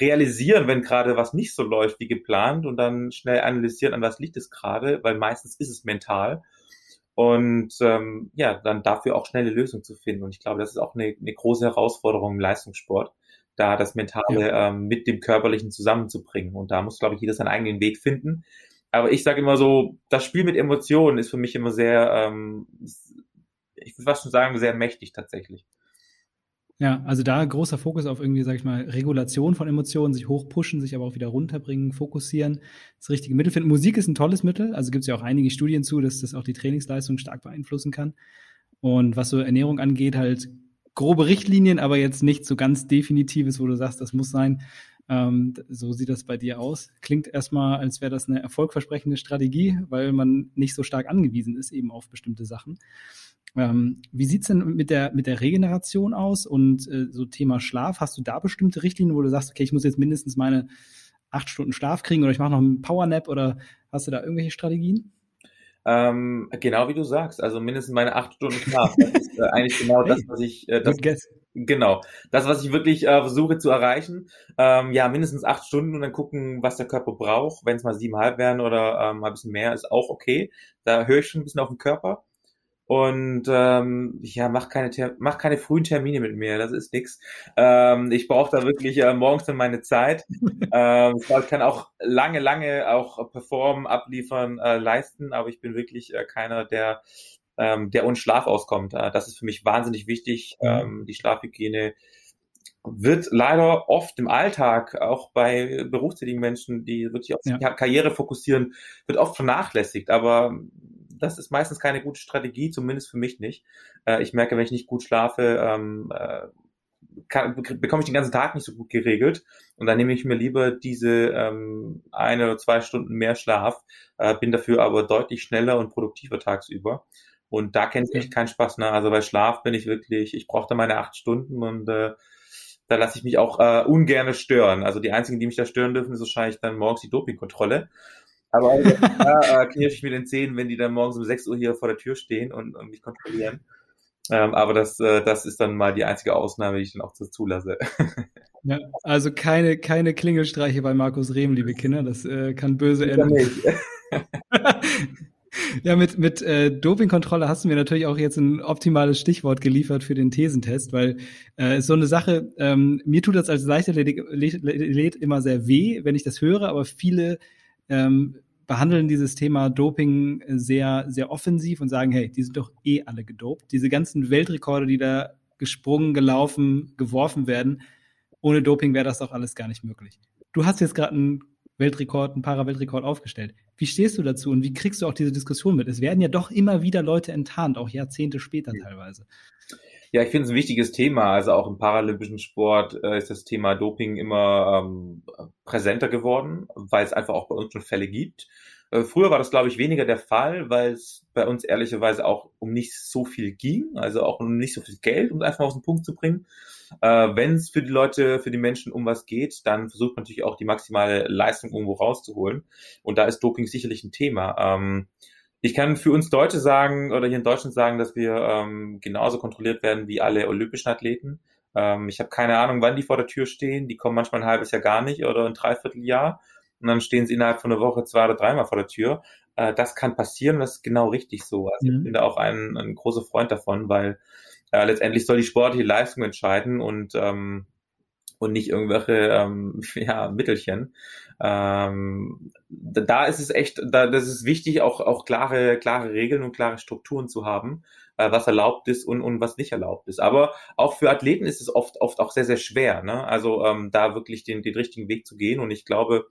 realisieren, wenn gerade was nicht so läuft wie geplant und dann schnell analysieren, an was liegt es gerade, weil meistens ist es mental. Und ähm, ja, dann dafür auch schnelle Lösungen zu finden. Und ich glaube, das ist auch eine, eine große Herausforderung im Leistungssport da das Mentale ja. ähm, mit dem Körperlichen zusammenzubringen. Und da muss, glaube ich, jeder seinen eigenen Weg finden. Aber ich sage immer so, das Spiel mit Emotionen ist für mich immer sehr, ähm, ich würde fast schon sagen, sehr mächtig tatsächlich. Ja, also da großer Fokus auf irgendwie, sag ich mal, Regulation von Emotionen, sich hochpushen, sich aber auch wieder runterbringen, fokussieren, das richtige Mittel finden. Musik ist ein tolles Mittel, also gibt es ja auch einige Studien zu, dass das auch die Trainingsleistung stark beeinflussen kann. Und was so Ernährung angeht, halt grobe Richtlinien, aber jetzt nicht so ganz definitives, wo du sagst, das muss sein. Ähm, so sieht das bei dir aus. Klingt erstmal, als wäre das eine erfolgversprechende Strategie, weil man nicht so stark angewiesen ist eben auf bestimmte Sachen. Ähm, wie sieht's denn mit der, mit der Regeneration aus und äh, so Thema Schlaf? Hast du da bestimmte Richtlinien, wo du sagst, okay, ich muss jetzt mindestens meine acht Stunden Schlaf kriegen oder ich mache noch einen Powernap oder hast du da irgendwelche Strategien? Ähm, genau wie du sagst, also mindestens meine acht Stunden Schlaf. Das ist äh, eigentlich genau hey, das, was ich äh, das, genau das, was ich wirklich äh, versuche zu erreichen. Ähm, ja, mindestens acht Stunden und dann gucken, was der Körper braucht. Wenn es mal siebenhalb werden oder ähm, ein bisschen mehr, ist auch okay. Da höre ich schon ein bisschen auf den Körper. Und ähm, ja, mach keine, mach keine frühen Termine mit mir, das ist nix. Ähm, ich brauche da wirklich äh, morgens dann meine Zeit. ähm, ich kann auch lange, lange auch performen, abliefern, äh, leisten, aber ich bin wirklich äh, keiner, der ähm, der ohne Schlaf auskommt. Äh, das ist für mich wahnsinnig wichtig. Mhm. Ähm, die Schlafhygiene wird leider oft im Alltag, auch bei berufstätigen Menschen, die wirklich auf ja. Karriere fokussieren, wird oft vernachlässigt. Aber das ist meistens keine gute Strategie, zumindest für mich nicht. Äh, ich merke, wenn ich nicht gut schlafe, ähm, äh, kann, bekomme ich den ganzen Tag nicht so gut geregelt. Und dann nehme ich mir lieber diese ähm, eine oder zwei Stunden mehr Schlaf, äh, bin dafür aber deutlich schneller und produktiver tagsüber. Und da kennt es echt keinen Spaß. Ne? Also bei Schlaf bin ich wirklich, ich brauche da meine acht Stunden und äh, da lasse ich mich auch äh, ungerne stören. Also die einzigen, die mich da stören dürfen, ist wahrscheinlich dann morgens die Dopingkontrolle. Aber also, da äh, knirsch ich mir den Zehen, wenn die dann morgens um 6 Uhr hier vor der Tür stehen und, und mich kontrollieren. Ähm, aber das, äh, das ist dann mal die einzige Ausnahme, die ich dann auch zulasse. Ja, also keine, keine Klingelstreiche bei Markus Rehm, liebe Kinder. Das äh, kann böse enden. ja, mit, mit äh, Dopingkontrolle hast du mir natürlich auch jetzt ein optimales Stichwort geliefert für den Thesentest, weil äh, so eine Sache, ähm, mir tut das als Leichtathlet immer sehr weh, wenn ich das höre, aber viele ähm, behandeln dieses Thema Doping sehr, sehr offensiv und sagen, hey, die sind doch eh alle gedopt. Diese ganzen Weltrekorde, die da gesprungen, gelaufen, geworfen werden, ohne Doping wäre das doch alles gar nicht möglich. Du hast jetzt gerade einen Weltrekord, einen Para-Weltrekord aufgestellt. Wie stehst du dazu und wie kriegst du auch diese Diskussion mit? Es werden ja doch immer wieder Leute enttarnt, auch Jahrzehnte später teilweise. Ja, ich finde es ein wichtiges Thema. Also auch im paralympischen Sport äh, ist das Thema Doping immer ähm, präsenter geworden, weil es einfach auch bei uns schon Fälle gibt. Äh, früher war das, glaube ich, weniger der Fall, weil es bei uns ehrlicherweise auch um nicht so viel ging, also auch um nicht so viel Geld, um es einfach auf den Punkt zu bringen. Äh, Wenn es für die Leute, für die Menschen um was geht, dann versucht man natürlich auch die maximale Leistung irgendwo rauszuholen. Und da ist Doping sicherlich ein Thema. Ähm, ich kann für uns Deutsche sagen oder hier in Deutschland sagen, dass wir ähm, genauso kontrolliert werden wie alle olympischen Athleten. Ähm, ich habe keine Ahnung, wann die vor der Tür stehen. Die kommen manchmal ein halbes Jahr gar nicht oder ein Dreivierteljahr. Und dann stehen sie innerhalb von einer Woche zwei oder dreimal vor der Tür. Äh, das kann passieren, das ist genau richtig so. Also mhm. ich bin da auch ein, ein großer Freund davon, weil äh, letztendlich soll die sportliche Leistung entscheiden und ähm, und nicht irgendwelche ähm, ja, Mittelchen. Ähm, da ist es echt, da, das ist wichtig, auch, auch klare, klare Regeln und klare Strukturen zu haben, äh, was erlaubt ist und, und was nicht erlaubt ist. Aber auch für Athleten ist es oft, oft auch sehr, sehr schwer, ne? Also ähm, da wirklich den, den richtigen Weg zu gehen. Und ich glaube,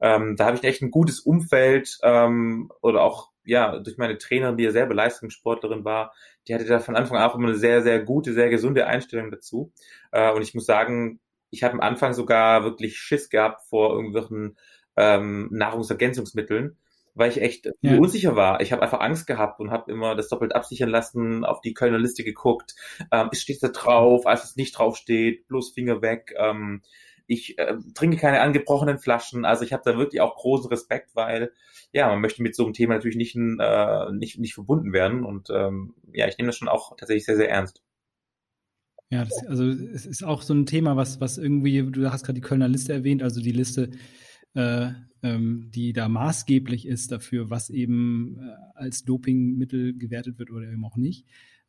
ähm, da habe ich echt ein gutes Umfeld ähm, oder auch ja durch meine Trainerin, die ja selber Leistungssportlerin war, die hatte da von Anfang an auch immer eine sehr, sehr gute, sehr gesunde Einstellung dazu. Äh, und ich muss sagen, ich habe am Anfang sogar wirklich Schiss gehabt vor irgendwelchen ähm, Nahrungsergänzungsmitteln, weil ich echt ja. unsicher war. Ich habe einfach Angst gehabt und habe immer das doppelt absichern lassen, auf die Kölner Liste geguckt. Ähm, es steht da drauf, als es nicht drauf steht, bloß Finger weg. Ähm, ich äh, trinke keine angebrochenen Flaschen. Also ich habe da wirklich auch großen Respekt, weil ja, man möchte mit so einem Thema natürlich nicht, äh, nicht, nicht verbunden werden. Und ähm, ja, ich nehme das schon auch tatsächlich sehr, sehr ernst. Ja, das, also es ist auch so ein Thema, was, was irgendwie, du hast gerade die Kölner Liste erwähnt, also die Liste, äh, ähm, die da maßgeblich ist dafür, was eben äh, als Dopingmittel gewertet wird oder eben auch nicht.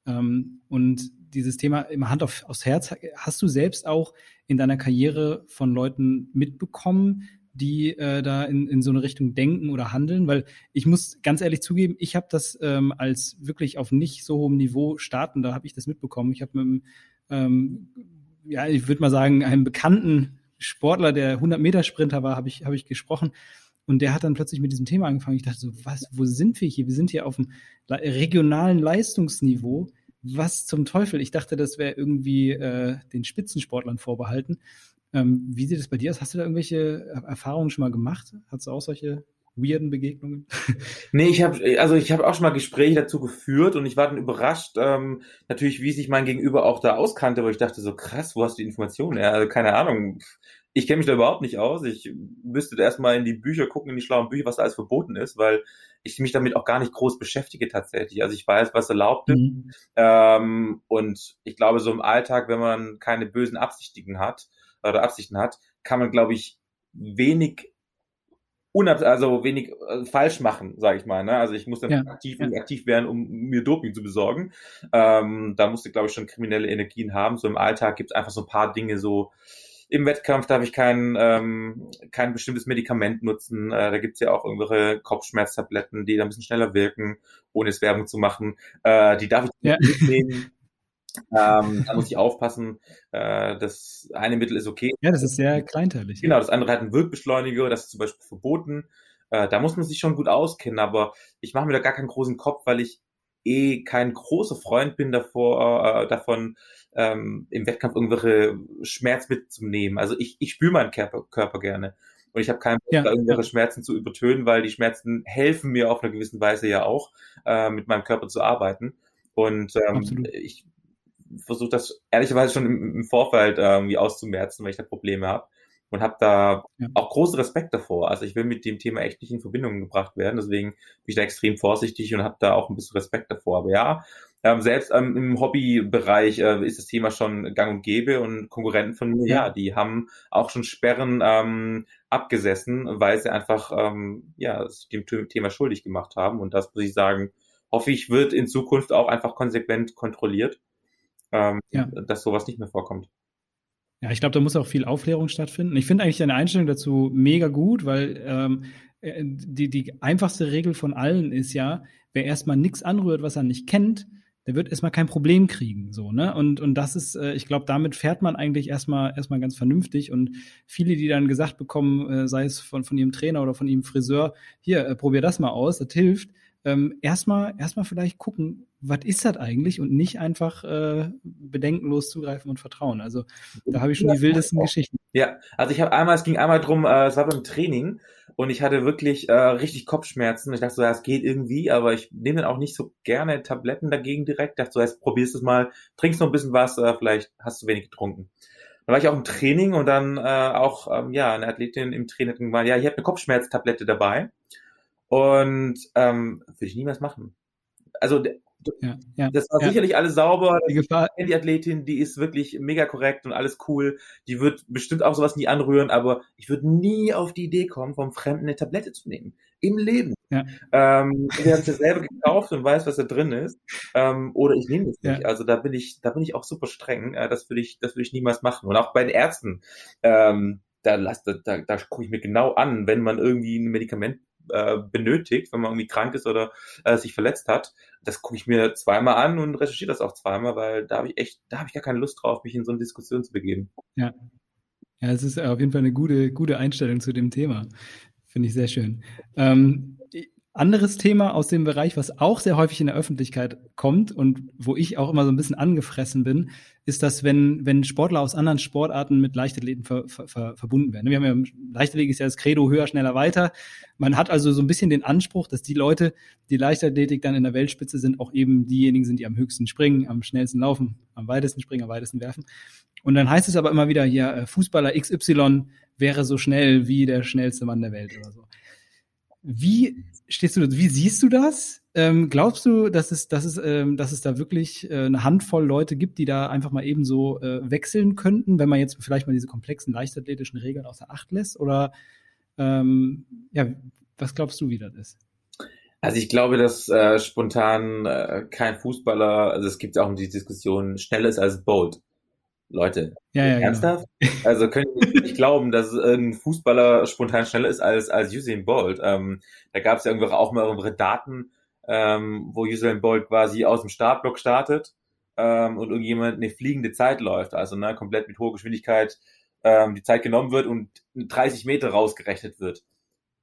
Ähm, und dieses Thema immer Hand auf, aufs Herz, hast du selbst auch in deiner Karriere von Leuten mitbekommen, die äh, da in, in so eine Richtung denken oder handeln? Weil ich muss ganz ehrlich zugeben, ich habe das ähm, als wirklich auf nicht so hohem Niveau starten, da habe ich das mitbekommen. Ich habe mit einem ähm, ja, ich würde mal sagen, einem bekannten Sportler, der 100-Meter-Sprinter war, habe ich, hab ich gesprochen. Und der hat dann plötzlich mit diesem Thema angefangen. Ich dachte so, was, wo sind wir hier? Wir sind hier auf dem regionalen Leistungsniveau. Was zum Teufel? Ich dachte, das wäre irgendwie äh, den Spitzensportlern vorbehalten. Ähm, wie sieht es bei dir aus? Hast du da irgendwelche Erfahrungen schon mal gemacht? Hast du auch solche weirden Begegnungen? Nee, ich habe also ich habe auch schon mal Gespräche dazu geführt und ich war dann überrascht, ähm, natürlich, wie sich mein Gegenüber auch da auskannte, weil ich dachte so krass, wo hast du die Informationen? Ja, also keine Ahnung. Ich kenne mich da überhaupt nicht aus. Ich müsste erstmal in die Bücher gucken, in die schlauen Bücher, was da alles verboten ist, weil ich mich damit auch gar nicht groß beschäftige tatsächlich. Also ich weiß, was erlaubt ist. Mhm. Ähm, und ich glaube, so im Alltag, wenn man keine bösen Absichten hat oder Absichten hat, kann man, glaube ich, wenig unab also wenig äh, falsch machen, sage ich mal. Ne? Also ich musste ja. aktiv, ja. aktiv werden, um mir Doping zu besorgen. Ähm, da musste, glaube ich, schon kriminelle Energien haben. So im Alltag gibt es einfach so ein paar Dinge so. Im Wettkampf darf ich kein, ähm, kein bestimmtes Medikament nutzen. Äh, da gibt's ja auch irgendwelche Kopfschmerztabletten, die da ein bisschen schneller wirken, ohne es Werbung zu machen. Äh, die darf ich ja. nicht nehmen. Ähm, da muss ich aufpassen. Äh, das eine Mittel ist okay. Ja, das ist sehr kleinteilig. Genau, das andere hat einen Wirkbeschleuniger, das ist zum Beispiel verboten. Äh, da muss man sich schon gut auskennen, aber ich mache mir da gar keinen großen Kopf, weil ich eh kein großer Freund bin davor, äh, davon, ähm, im Wettkampf irgendwelche Schmerzmittel zu nehmen. Also ich, ich spüre meinen Körper, Körper gerne. Und ich habe keinen Bock, ja, da irgendwelche ja. Schmerzen zu übertönen, weil die Schmerzen helfen mir auf einer gewissen Weise ja auch, äh, mit meinem Körper zu arbeiten. Und ähm, ich versucht das ehrlicherweise schon im, im Vorfeld äh, irgendwie auszumerzen, weil ich da Probleme habe und habe da ja. auch großen Respekt davor. Also ich will mit dem Thema echt nicht in Verbindung gebracht werden, deswegen bin ich da extrem vorsichtig und habe da auch ein bisschen Respekt davor. Aber ja, ähm, selbst ähm, im Hobbybereich äh, ist das Thema schon gang und gäbe und Konkurrenten von mir, ja, ja die haben auch schon Sperren ähm, abgesessen, weil sie einfach ähm, ja sich dem Thema schuldig gemacht haben. Und das muss ich sagen, hoffe ich, wird in Zukunft auch einfach konsequent kontrolliert ähm, ja. dass sowas nicht mehr vorkommt. Ja, ich glaube, da muss auch viel Aufklärung stattfinden. Ich finde eigentlich deine Einstellung dazu mega gut, weil ähm, äh, die, die einfachste Regel von allen ist ja, wer erstmal nichts anrührt, was er nicht kennt, der wird erstmal kein Problem kriegen, so, ne? Und, und das ist, äh, ich glaube, damit fährt man eigentlich erstmal, erstmal ganz vernünftig und viele, die dann gesagt bekommen, äh, sei es von, von ihrem Trainer oder von ihrem Friseur, hier, äh, probier das mal aus, das hilft, ähm, erstmal, erstmal vielleicht gucken, was ist das eigentlich und nicht einfach äh, bedenkenlos zugreifen und vertrauen. Also da habe ich schon die wildesten Geschichten. Ja, also ich habe einmal, es ging einmal drum, äh, es war beim Training und ich hatte wirklich äh, richtig Kopfschmerzen. Ich dachte so, ja, es geht irgendwie, aber ich nehme dann auch nicht so gerne Tabletten dagegen direkt. Ich dachte so, jetzt probierst du es mal, trinkst noch ein bisschen Wasser, vielleicht hast du wenig getrunken. Dann war ich auch im Training und dann äh, auch, ähm, ja, eine Athletin im Training hat gemeint, ja, ich habe eine Kopfschmerztablette dabei und ähm, würde ich niemals machen. Also ja, ja, das war ja. sicherlich alles sauber. Die Gefahr. Die Athletin, die ist wirklich mega korrekt und alles cool. Die wird bestimmt auch sowas nie anrühren, aber ich würde nie auf die Idee kommen, vom Fremden eine Tablette zu nehmen. Im Leben. Ja. Ähm, wir haben es selber gekauft und weiß, was da drin ist. Ähm, oder ich nehme das nicht. Ja. Also da bin ich, da bin ich auch super streng. Äh, das würde ich, das würde ich niemals machen. Und auch bei den Ärzten, ähm, da, da, da, da gucke ich mir genau an, wenn man irgendwie ein Medikament äh, benötigt, wenn man irgendwie krank ist oder äh, sich verletzt hat. Das gucke ich mir zweimal an und recherchiere das auch zweimal, weil da habe ich echt, da habe ich gar keine Lust drauf, mich in so eine Diskussion zu begeben. Ja. Ja, es ist auf jeden Fall eine gute, gute Einstellung zu dem Thema. Finde ich sehr schön. Ähm, anderes Thema aus dem Bereich, was auch sehr häufig in der Öffentlichkeit kommt und wo ich auch immer so ein bisschen angefressen bin, ist, dass wenn, wenn Sportler aus anderen Sportarten mit Leichtathleten ver, ver, ver, verbunden werden. Wir haben ja, Leichtathletik ist ja das Credo höher, schneller, weiter. Man hat also so ein bisschen den Anspruch, dass die Leute, die Leichtathletik dann in der Weltspitze sind, auch eben diejenigen sind, die am höchsten springen, am schnellsten laufen, am weitesten springen, am weitesten werfen. Und dann heißt es aber immer wieder, hier, äh, Fußballer XY wäre so schnell wie der schnellste Mann der Welt oder so. Wie stehst du, wie siehst du das? Ähm, glaubst du, dass es, dass es, ähm, dass es da wirklich äh, eine Handvoll Leute gibt, die da einfach mal eben so äh, wechseln könnten, wenn man jetzt vielleicht mal diese komplexen leichtathletischen Regeln außer Acht lässt? Oder ähm, ja, was glaubst du, wie das ist? Also ich glaube, dass äh, spontan äh, kein Fußballer, also es gibt auch die Diskussion, schneller ist als Bolt. Leute, ja, ja, genau. ernsthaft? Genau. Also können wir nicht glauben, dass ein Fußballer spontan schneller ist als, als Usain Bolt. Ähm, da gab es ja irgendwie auch mal irgendwelche Daten, ähm, wo Usain Bolt quasi aus dem Startblock startet ähm, und irgendjemand eine fliegende Zeit läuft, also ne, komplett mit hoher Geschwindigkeit ähm, die Zeit genommen wird und 30 Meter rausgerechnet wird.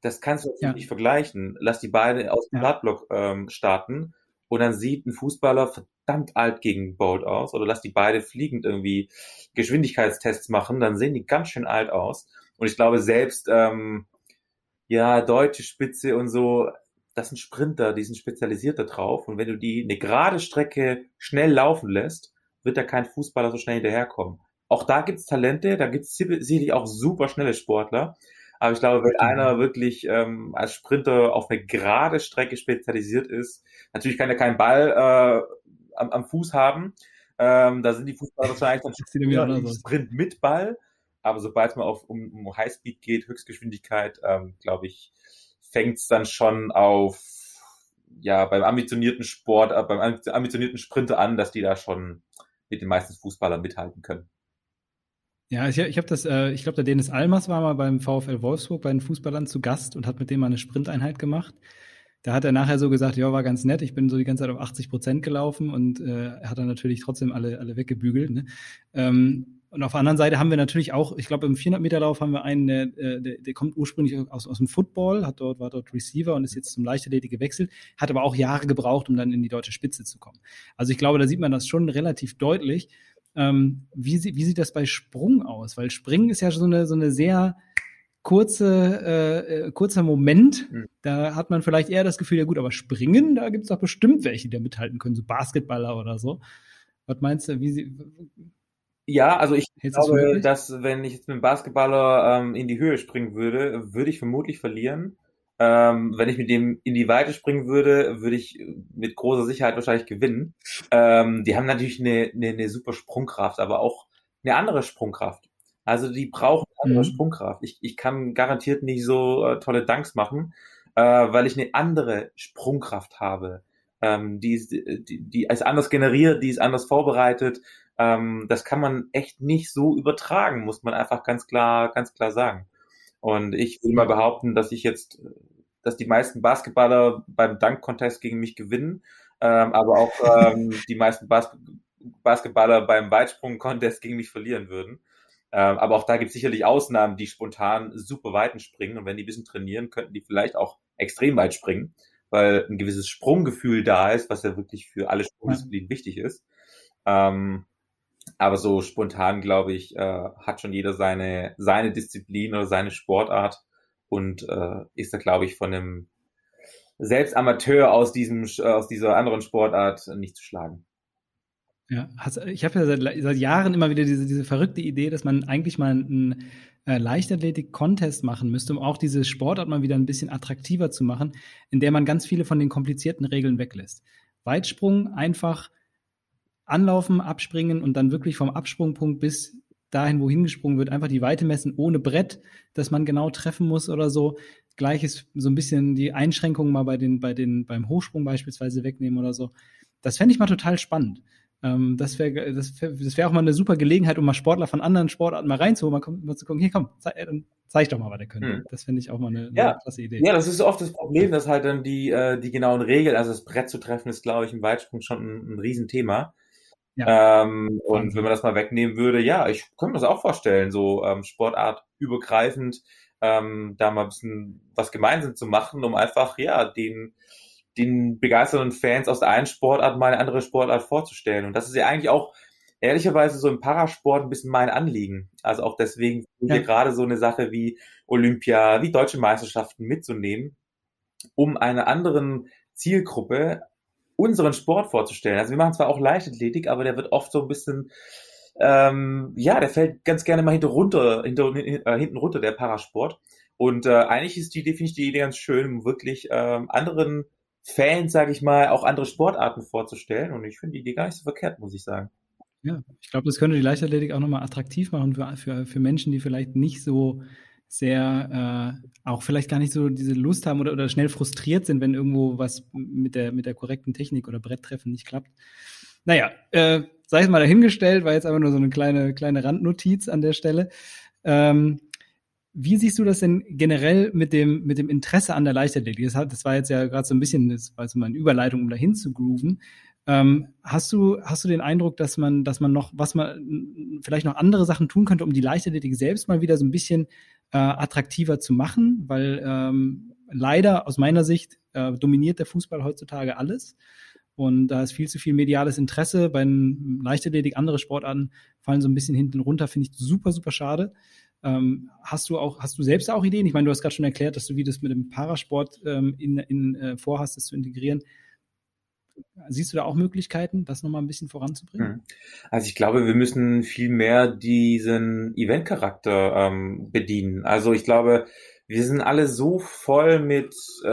Das kannst du ja. nicht vergleichen. Lass die beiden aus dem Startblock ähm, starten und dann sieht ein Fußballer verdammt alt gegen Bolt aus oder lass die beide fliegend irgendwie Geschwindigkeitstests machen, dann sehen die ganz schön alt aus. Und ich glaube selbst, ähm, ja, deutsche Spitze und so, das sind Sprinter, die sind spezialisiert da drauf. Und wenn du die eine gerade Strecke schnell laufen lässt, wird da kein Fußballer so schnell hinterherkommen. Auch da gibt's Talente, da gibt's sicherlich auch super schnelle Sportler. Aber ich glaube, wenn einer wirklich ähm, als Sprinter auf eine gerade Strecke spezialisiert ist, natürlich kann er keinen Ball äh, am, am Fuß haben. Ähm, da sind die Fußballer wahrscheinlich dann Sprint mit Ball. Aber sobald es mal auf, um, um Highspeed geht, Höchstgeschwindigkeit, ähm, glaube ich, fängt es dann schon auf, ja, beim ambitionierten Sport, äh, beim ambitionierten Sprinter an, dass die da schon mit den meisten Fußballern mithalten können. Ja, ich, ich habe das, äh, ich glaube, der Dennis Almers war mal beim VfL Wolfsburg bei den Fußballern zu Gast und hat mit dem mal eine Sprinteinheit gemacht. Da hat er nachher so gesagt, ja, war ganz nett, ich bin so die ganze Zeit auf 80 Prozent gelaufen und äh, hat dann natürlich trotzdem alle, alle weggebügelt. Ne? Ähm, und auf der anderen Seite haben wir natürlich auch, ich glaube, im 400-Meter-Lauf haben wir einen, der, der, der kommt ursprünglich aus, aus dem Football, hat dort, war dort Receiver und ist jetzt zum Leichtathletik gewechselt, hat aber auch Jahre gebraucht, um dann in die deutsche Spitze zu kommen. Also ich glaube, da sieht man das schon relativ deutlich. Ähm, wie, wie sieht das bei Sprung aus? Weil Springen ist ja so eine, so eine sehr kurze, äh, äh, kurzer Moment. Mhm. Da hat man vielleicht eher das Gefühl, ja gut, aber Springen, da gibt es doch bestimmt welche, die da mithalten können, so Basketballer oder so. Was meinst du, wie sie, ja, also ich glaube, dass wenn ich jetzt mit dem Basketballer ähm, in die Höhe springen würde, würde ich vermutlich verlieren. Ähm, wenn ich mit dem in die Weite springen würde, würde ich mit großer Sicherheit wahrscheinlich gewinnen. Ähm, die haben natürlich eine, eine, eine super Sprungkraft, aber auch eine andere Sprungkraft. Also die brauchen eine andere mhm. Sprungkraft. Ich, ich kann garantiert nicht so äh, tolle Danks machen, äh, weil ich eine andere Sprungkraft habe. Ähm, die, ist, die, die ist anders generiert, die ist anders vorbereitet. Ähm, das kann man echt nicht so übertragen, muss man einfach ganz klar, ganz klar sagen. Und ich will mal behaupten, dass ich jetzt, dass die meisten Basketballer beim Dunk-Contest gegen mich gewinnen, ähm, aber auch ähm, die meisten Bas Basketballer beim Weitsprung-Contest gegen mich verlieren würden. Ähm, aber auch da gibt es sicherlich Ausnahmen, die spontan super weiten springen. Und wenn die ein bisschen trainieren, könnten die vielleicht auch extrem weit springen, weil ein gewisses Sprunggefühl da ist, was ja wirklich für alle Sprungdisziplinen wichtig ist. Ähm, aber so spontan, glaube ich, äh, hat schon jeder seine, seine Disziplin oder seine Sportart. und äh, ist da, glaube ich, von einem selbst Amateur aus diesem aus dieser anderen Sportart nicht zu schlagen. Ja, hast, ich habe ja seit, seit, Jahren immer wieder diese, diese verrückte Idee, dass man eigentlich mal einen äh, Leichtathletik-Contest machen müsste, um auch diese Sportart mal wieder ein bisschen attraktiver zu machen, in der man ganz viele von den komplizierten Regeln weglässt. Weitsprung einfach anlaufen, abspringen und dann wirklich vom Absprungpunkt bis dahin, wohin gesprungen wird, einfach die Weite messen ohne Brett, dass man genau treffen muss oder so. Gleiches so ein bisschen die Einschränkungen mal bei den, bei den, beim Hochsprung beispielsweise wegnehmen oder so. Das fände ich mal total spannend. Ähm, das wäre das wär, das wär auch mal eine super Gelegenheit, um mal Sportler von anderen Sportarten mal reinzuholen, mal, mal zu gucken, hier komm, zeig, äh, zeig doch mal, was er könnte. Hm. Das finde ich auch mal eine, ja. eine klasse Idee. Ja, das ist oft das Problem, dass halt dann die, äh, die genauen Regeln, also das Brett zu treffen, ist, glaube ich, im Weitsprung schon ein, ein Riesenthema. Ja. Ähm, und wenn man das mal wegnehmen würde, ja, ich könnte mir das auch vorstellen, so ähm, sportartübergreifend ähm, da mal ein bisschen was gemeinsam zu machen, um einfach, ja, den den begeisterten Fans aus der einen Sportart mal eine andere Sportart vorzustellen. Und das ist ja eigentlich auch ehrlicherweise so im Parasport ein bisschen mein Anliegen. Also auch deswegen ja. gerade so eine Sache wie Olympia, wie deutsche Meisterschaften mitzunehmen, um einer anderen Zielgruppe unseren Sport vorzustellen. Also wir machen zwar auch Leichtathletik, aber der wird oft so ein bisschen, ähm, ja, der fällt ganz gerne mal hinter runter, hinter, äh, hinten runter, der Parasport. Und äh, eigentlich ist die definitiv die Idee ganz schön, um wirklich ähm, anderen Fans, sage ich mal, auch andere Sportarten vorzustellen. Und ich finde die Idee gar nicht so verkehrt, muss ich sagen. Ja, ich glaube, das könnte die Leichtathletik auch nochmal attraktiv machen für, für, für Menschen, die vielleicht nicht so sehr, äh, auch vielleicht gar nicht so diese Lust haben oder, oder schnell frustriert sind, wenn irgendwo was mit der, mit der korrekten Technik oder Bretttreffen nicht klappt. Naja, äh, sei es mal dahingestellt, war jetzt einfach nur so eine kleine, kleine Randnotiz an der Stelle. Ähm, wie siehst du das denn generell mit dem, mit dem Interesse an der Leichtathletik? Das, hat, das war jetzt ja gerade so ein bisschen, das war so mal eine Überleitung, um dahin zu grooven. Ähm, hast du, hast du den Eindruck, dass man, dass man noch, was man vielleicht noch andere Sachen tun könnte, um die Leichtathletik selbst mal wieder so ein bisschen äh, attraktiver zu machen? Weil ähm, leider aus meiner Sicht äh, dominiert der Fußball heutzutage alles. Und da ist viel zu viel mediales Interesse. Bei Leichtathletik, andere Sportarten fallen so ein bisschen hinten runter, finde ich super, super schade. Ähm, hast du auch, hast du selbst auch Ideen? Ich meine, du hast gerade schon erklärt, dass du wie das mit dem Parasport ähm, in, in äh, vorhast, das zu integrieren. Siehst du da auch Möglichkeiten, das nochmal ein bisschen voranzubringen? Hm. Also ich glaube, wir müssen viel mehr diesen Eventcharakter ähm, bedienen. Also ich glaube, wir sind alle so voll mit äh,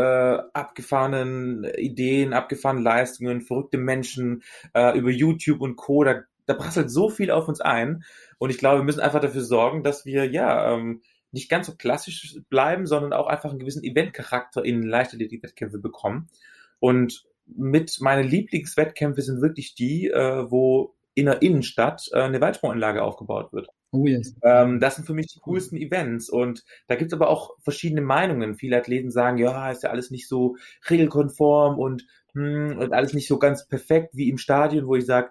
abgefahrenen Ideen, abgefahrenen Leistungen, verrückte Menschen äh, über YouTube und Co. Da, da prasselt so viel auf uns ein. Und ich glaube, wir müssen einfach dafür sorgen, dass wir ja ähm, nicht ganz so klassisch bleiben, sondern auch einfach einen gewissen Eventcharakter in Leichtathletik-Wettkämpfe bekommen. Und mit meine Lieblingswettkämpfe sind wirklich die, äh, wo in der Innenstadt äh, eine Weitsprunganlage aufgebaut wird. Oh yes. Ähm, das sind für mich die coolsten Events. Und da gibt es aber auch verschiedene Meinungen. Viele Athleten sagen, ja, ist ja alles nicht so regelkonform und, hm, und alles nicht so ganz perfekt wie im Stadion, wo ich sage,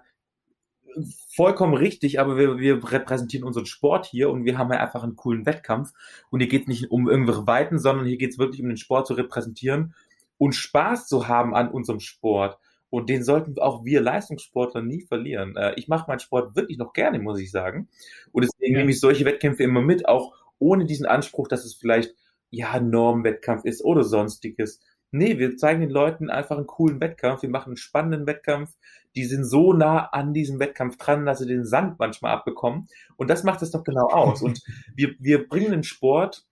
vollkommen richtig, aber wir, wir repräsentieren unseren Sport hier und wir haben ja einfach einen coolen Wettkampf. Und hier geht es nicht um irgendwelche Weiten, sondern hier geht es wirklich um den Sport zu repräsentieren und Spaß zu haben an unserem Sport. Und den sollten auch wir Leistungssportler nie verlieren. Äh, ich mache meinen Sport wirklich noch gerne, muss ich sagen. Und deswegen ja. nehme ich solche Wettkämpfe immer mit, auch ohne diesen Anspruch, dass es vielleicht ja Normwettkampf ist oder sonstiges. Nee, wir zeigen den Leuten einfach einen coolen Wettkampf. Wir machen einen spannenden Wettkampf. Die sind so nah an diesem Wettkampf dran, dass sie den Sand manchmal abbekommen. Und das macht es doch genau aus. Und wir, wir bringen den Sport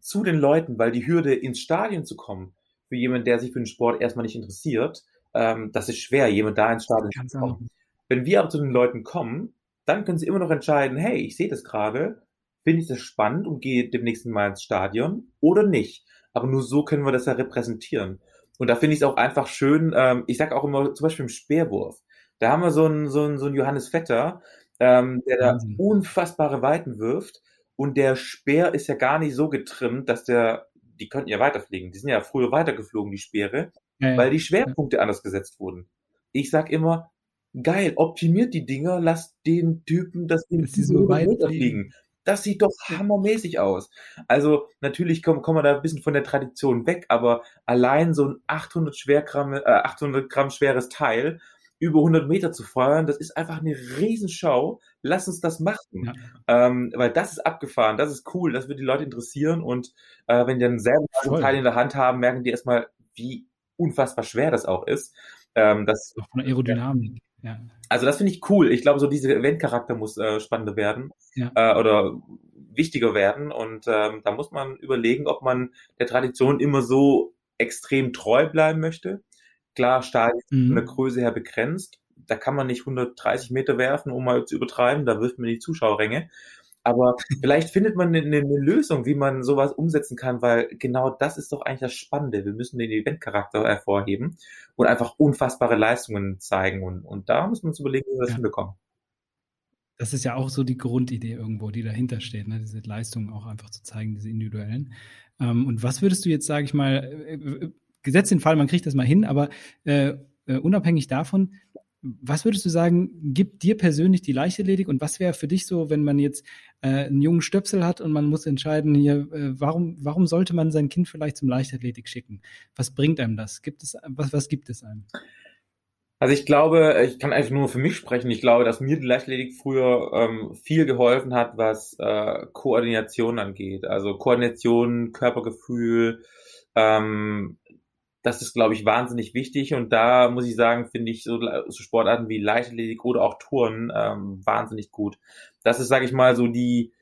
zu den Leuten, weil die Hürde ins Stadion zu kommen, für jemanden, der sich für den Sport erstmal nicht interessiert, ähm, das ist schwer, jemand da ins Stadion zu kommen. Wenn wir aber zu den Leuten kommen, dann können sie immer noch entscheiden, hey, ich sehe das gerade, finde ich das spannend und gehe demnächst mal ins Stadion oder nicht. Aber nur so können wir das ja repräsentieren. Und da finde ich es auch einfach schön, ähm, ich sage auch immer, zum Beispiel im Speerwurf. Da haben wir so einen, so einen, so einen Johannes Vetter, ähm, der da Wahnsinn. unfassbare Weiten wirft. Und der Speer ist ja gar nicht so getrimmt, dass der, die könnten ja weiterfliegen. Die sind ja früher weitergeflogen, die Speere, ja, weil die Schwerpunkte ja. anders gesetzt wurden. Ich sag immer, geil, optimiert die Dinger, lasst den Typen das Ding so weit fliegen. Das sieht doch hammermäßig aus. Also natürlich kommen, kommen wir da ein bisschen von der Tradition weg, aber allein so ein 800, Schwergramm, äh, 800 Gramm schweres Teil über 100 Meter zu feuern, das ist einfach eine Riesenschau. Lass uns das machen. Ja. Ähm, weil das ist abgefahren, das ist cool, das wird die Leute interessieren und äh, wenn die dann selber so ein Teil in der Hand haben, merken die erstmal, wie unfassbar schwer das auch ist. Ähm, das, auch von der Aerodynamik. Ja. Also das finde ich cool. Ich glaube, so dieser Eventcharakter muss äh, spannender werden ja. äh, oder wichtiger werden. Und ähm, da muss man überlegen, ob man der Tradition immer so extrem treu bleiben möchte. Klar, Stadien mhm. von der Größe her begrenzt. Da kann man nicht 130 Meter werfen, um mal zu übertreiben. Da wirft man die Zuschauerränge. Aber vielleicht findet man eine, eine, Lösung, wie man sowas umsetzen kann, weil genau das ist doch eigentlich das Spannende. Wir müssen den Eventcharakter hervorheben und einfach unfassbare Leistungen zeigen. Und, und da muss man uns überlegen, wie wir das ja. hinbekommen. Das ist ja auch so die Grundidee irgendwo, die dahinter steht, ne? diese Leistungen auch einfach zu zeigen, diese individuellen. Ähm, und was würdest du jetzt, sage ich mal, äh, äh, gesetzt den Fall, man kriegt das mal hin, aber äh, äh, unabhängig davon, was würdest du sagen, gibt dir persönlich die Leichtathletik und was wäre für dich so, wenn man jetzt äh, einen jungen Stöpsel hat und man muss entscheiden, hier, äh, warum, warum sollte man sein Kind vielleicht zum Leichtathletik schicken? Was bringt einem das? Gibt es, was, was gibt es einem? Also ich glaube, ich kann einfach nur für mich sprechen. Ich glaube, dass mir die Leichtathletik früher ähm, viel geholfen hat, was äh, Koordination angeht. Also Koordination, Körpergefühl, ähm, das ist, glaube ich, wahnsinnig wichtig. Und da muss ich sagen, finde ich so, so Sportarten wie Leichtathletik oder auch Touren ähm, wahnsinnig gut. Das ist, sage ich mal, so die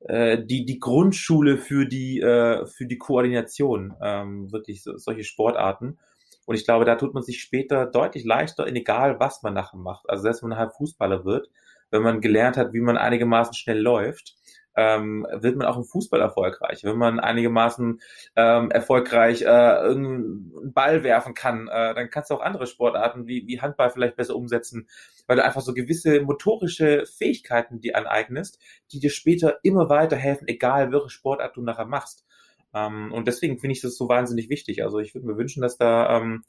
äh, die die Grundschule für die äh, für die Koordination ähm, wirklich so, solche Sportarten. Und ich glaube, da tut man sich später deutlich leichter, egal was man nachher macht. Also selbst wenn man halt Fußballer wird, wenn man gelernt hat, wie man einigermaßen schnell läuft, ähm, wird man auch im Fußball erfolgreich. Wenn man einigermaßen ähm, erfolgreich äh, einen Ball werfen kann, äh, dann kannst du auch andere Sportarten wie, wie Handball vielleicht besser umsetzen, weil du einfach so gewisse motorische Fähigkeiten die aneignest, die dir später immer weiterhelfen, egal welche Sportart du nachher machst. Ähm, und deswegen finde ich das so wahnsinnig wichtig. Also ich würde mir wünschen, dass da ähm,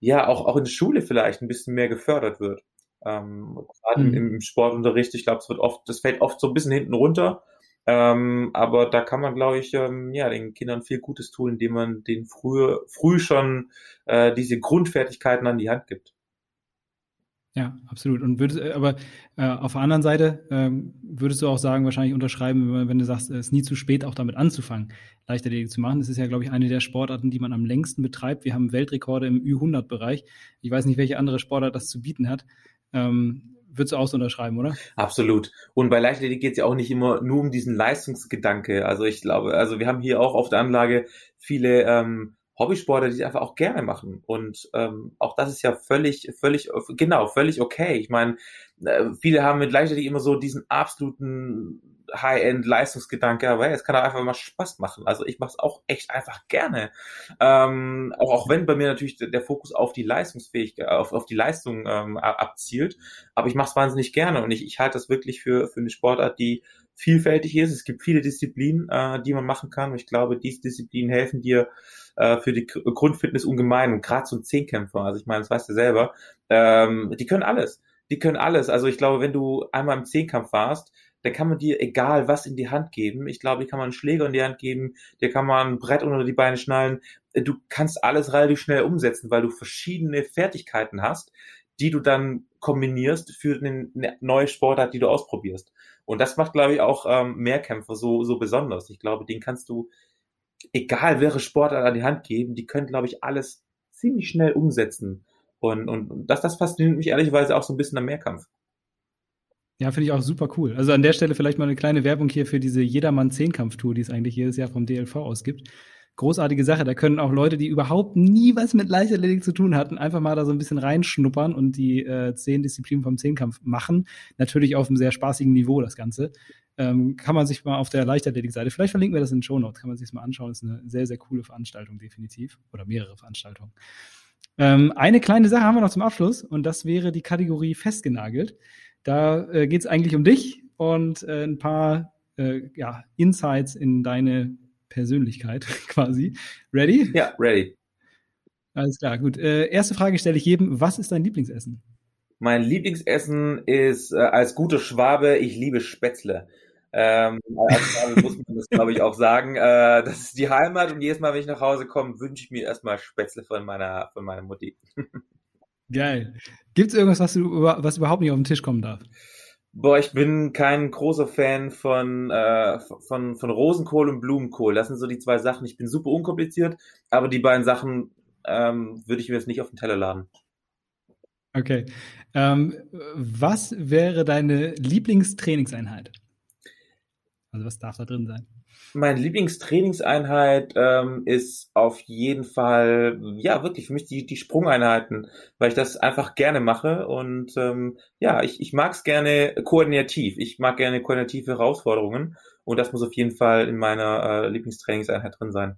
ja auch, auch in der Schule vielleicht ein bisschen mehr gefördert wird. Ähm, gerade mhm. im, im Sportunterricht, ich glaube, es wird oft, das fällt oft so ein bisschen hinten runter. Ähm, aber da kann man, glaube ich, ähm, ja, den Kindern viel Gutes tun, indem man denen früh, früh schon äh, diese Grundfertigkeiten an die Hand gibt. Ja, absolut. Und würdest, äh, aber äh, auf der anderen Seite ähm, würdest du auch sagen, wahrscheinlich unterschreiben, wenn, wenn du sagst, es ist nie zu spät, auch damit anzufangen, Leichtathletik zu machen. Das ist ja, glaube ich, eine der Sportarten, die man am längsten betreibt. Wir haben Weltrekorde im Ü100-Bereich. Ich weiß nicht, welche andere Sportart das zu bieten hat. Ähm, würdest du auch so unterschreiben, oder? Absolut. Und bei Leichtathletik geht es ja auch nicht immer nur um diesen Leistungsgedanke. Also ich glaube, also wir haben hier auch auf der Anlage viele ähm, Hobbysportler, die einfach auch gerne machen. Und ähm, auch das ist ja völlig, völlig, genau, völlig okay. Ich meine, äh, viele haben mit Leichtathletik immer so diesen absoluten High-End-Leistungsgedanke, aber hey, es kann auch einfach mal Spaß machen. Also ich mache es auch echt einfach gerne. Ähm, auch, auch wenn bei mir natürlich der, Fokus auf die Leistungsfähigkeit, auf, auf die Leistung ähm, abzielt, aber ich mache es wahnsinnig gerne und ich, ich halte das wirklich für, für eine Sportart, die vielfältig ist. Es gibt viele Disziplinen, äh, die man machen kann und ich glaube, diese Disziplinen helfen dir, äh, für die Grundfitness ungemein und gerade ein Zehnkämpfer, also ich meine, das weißt du selber, ähm, die können alles. Die können alles. Also ich glaube, wenn du einmal im Zehnkampf warst, dann kann man dir egal was in die Hand geben. Ich glaube, ich kann man einen Schläger in die Hand geben, dir kann man ein Brett unter die Beine schnallen. Du kannst alles relativ schnell umsetzen, weil du verschiedene Fertigkeiten hast, die du dann kombinierst für eine neue Sportart, die du ausprobierst. Und das macht, glaube ich, auch ähm, Mehrkämpfer so, so besonders. Ich glaube, den kannst du egal welche Sportart an die Hand geben, die können, glaube ich, alles ziemlich schnell umsetzen. Und, und das, das fasziniert mich ehrlicherweise auch so ein bisschen am Mehrkampf. Ja, finde ich auch super cool. Also an der Stelle vielleicht mal eine kleine Werbung hier für diese Jedermann-Zehnkampf-Tour, die es eigentlich jedes Jahr vom DLV ausgibt großartige Sache. Da können auch Leute, die überhaupt nie was mit Leichtathletik zu tun hatten, einfach mal da so ein bisschen reinschnuppern und die äh, zehn Disziplinen vom Zehnkampf machen. Natürlich auf einem sehr spaßigen Niveau das Ganze. Ähm, kann man sich mal auf der Leichtathletik-Seite, vielleicht verlinken wir das in den Show Notes, kann man sich das mal anschauen. Das ist eine sehr, sehr coole Veranstaltung, definitiv. Oder mehrere Veranstaltungen. Ähm, eine kleine Sache haben wir noch zum Abschluss und das wäre die Kategorie festgenagelt. Da äh, geht es eigentlich um dich und äh, ein paar äh, ja, Insights in deine Persönlichkeit quasi. Ready? Ja, ready. Alles klar, gut. Äh, erste Frage stelle ich jedem. Was ist dein Lieblingsessen? Mein Lieblingsessen ist äh, als guter Schwabe, ich liebe Spätzle. Ähm, als Schwabe muss man das, glaube ich, auch sagen. Äh, das ist die Heimat und jedes Mal, wenn ich nach Hause komme, wünsche ich mir erstmal Spätzle von meiner, von meiner Mutti. Geil. Gibt es irgendwas, was, du, was überhaupt nicht auf den Tisch kommen darf? Boah, ich bin kein großer Fan von, äh, von, von Rosenkohl und Blumenkohl. Das sind so die zwei Sachen. Ich bin super unkompliziert, aber die beiden Sachen ähm, würde ich mir jetzt nicht auf den Teller laden. Okay. Ähm, was wäre deine Lieblingstrainingseinheit? Also was darf da drin sein? Meine Lieblingstrainingseinheit ähm, ist auf jeden Fall, ja, wirklich für mich die, die Sprungeinheiten, weil ich das einfach gerne mache und ähm, ja, ich, ich mag es gerne koordinativ. Ich mag gerne koordinative Herausforderungen und das muss auf jeden Fall in meiner äh, Lieblingstrainingseinheit drin sein.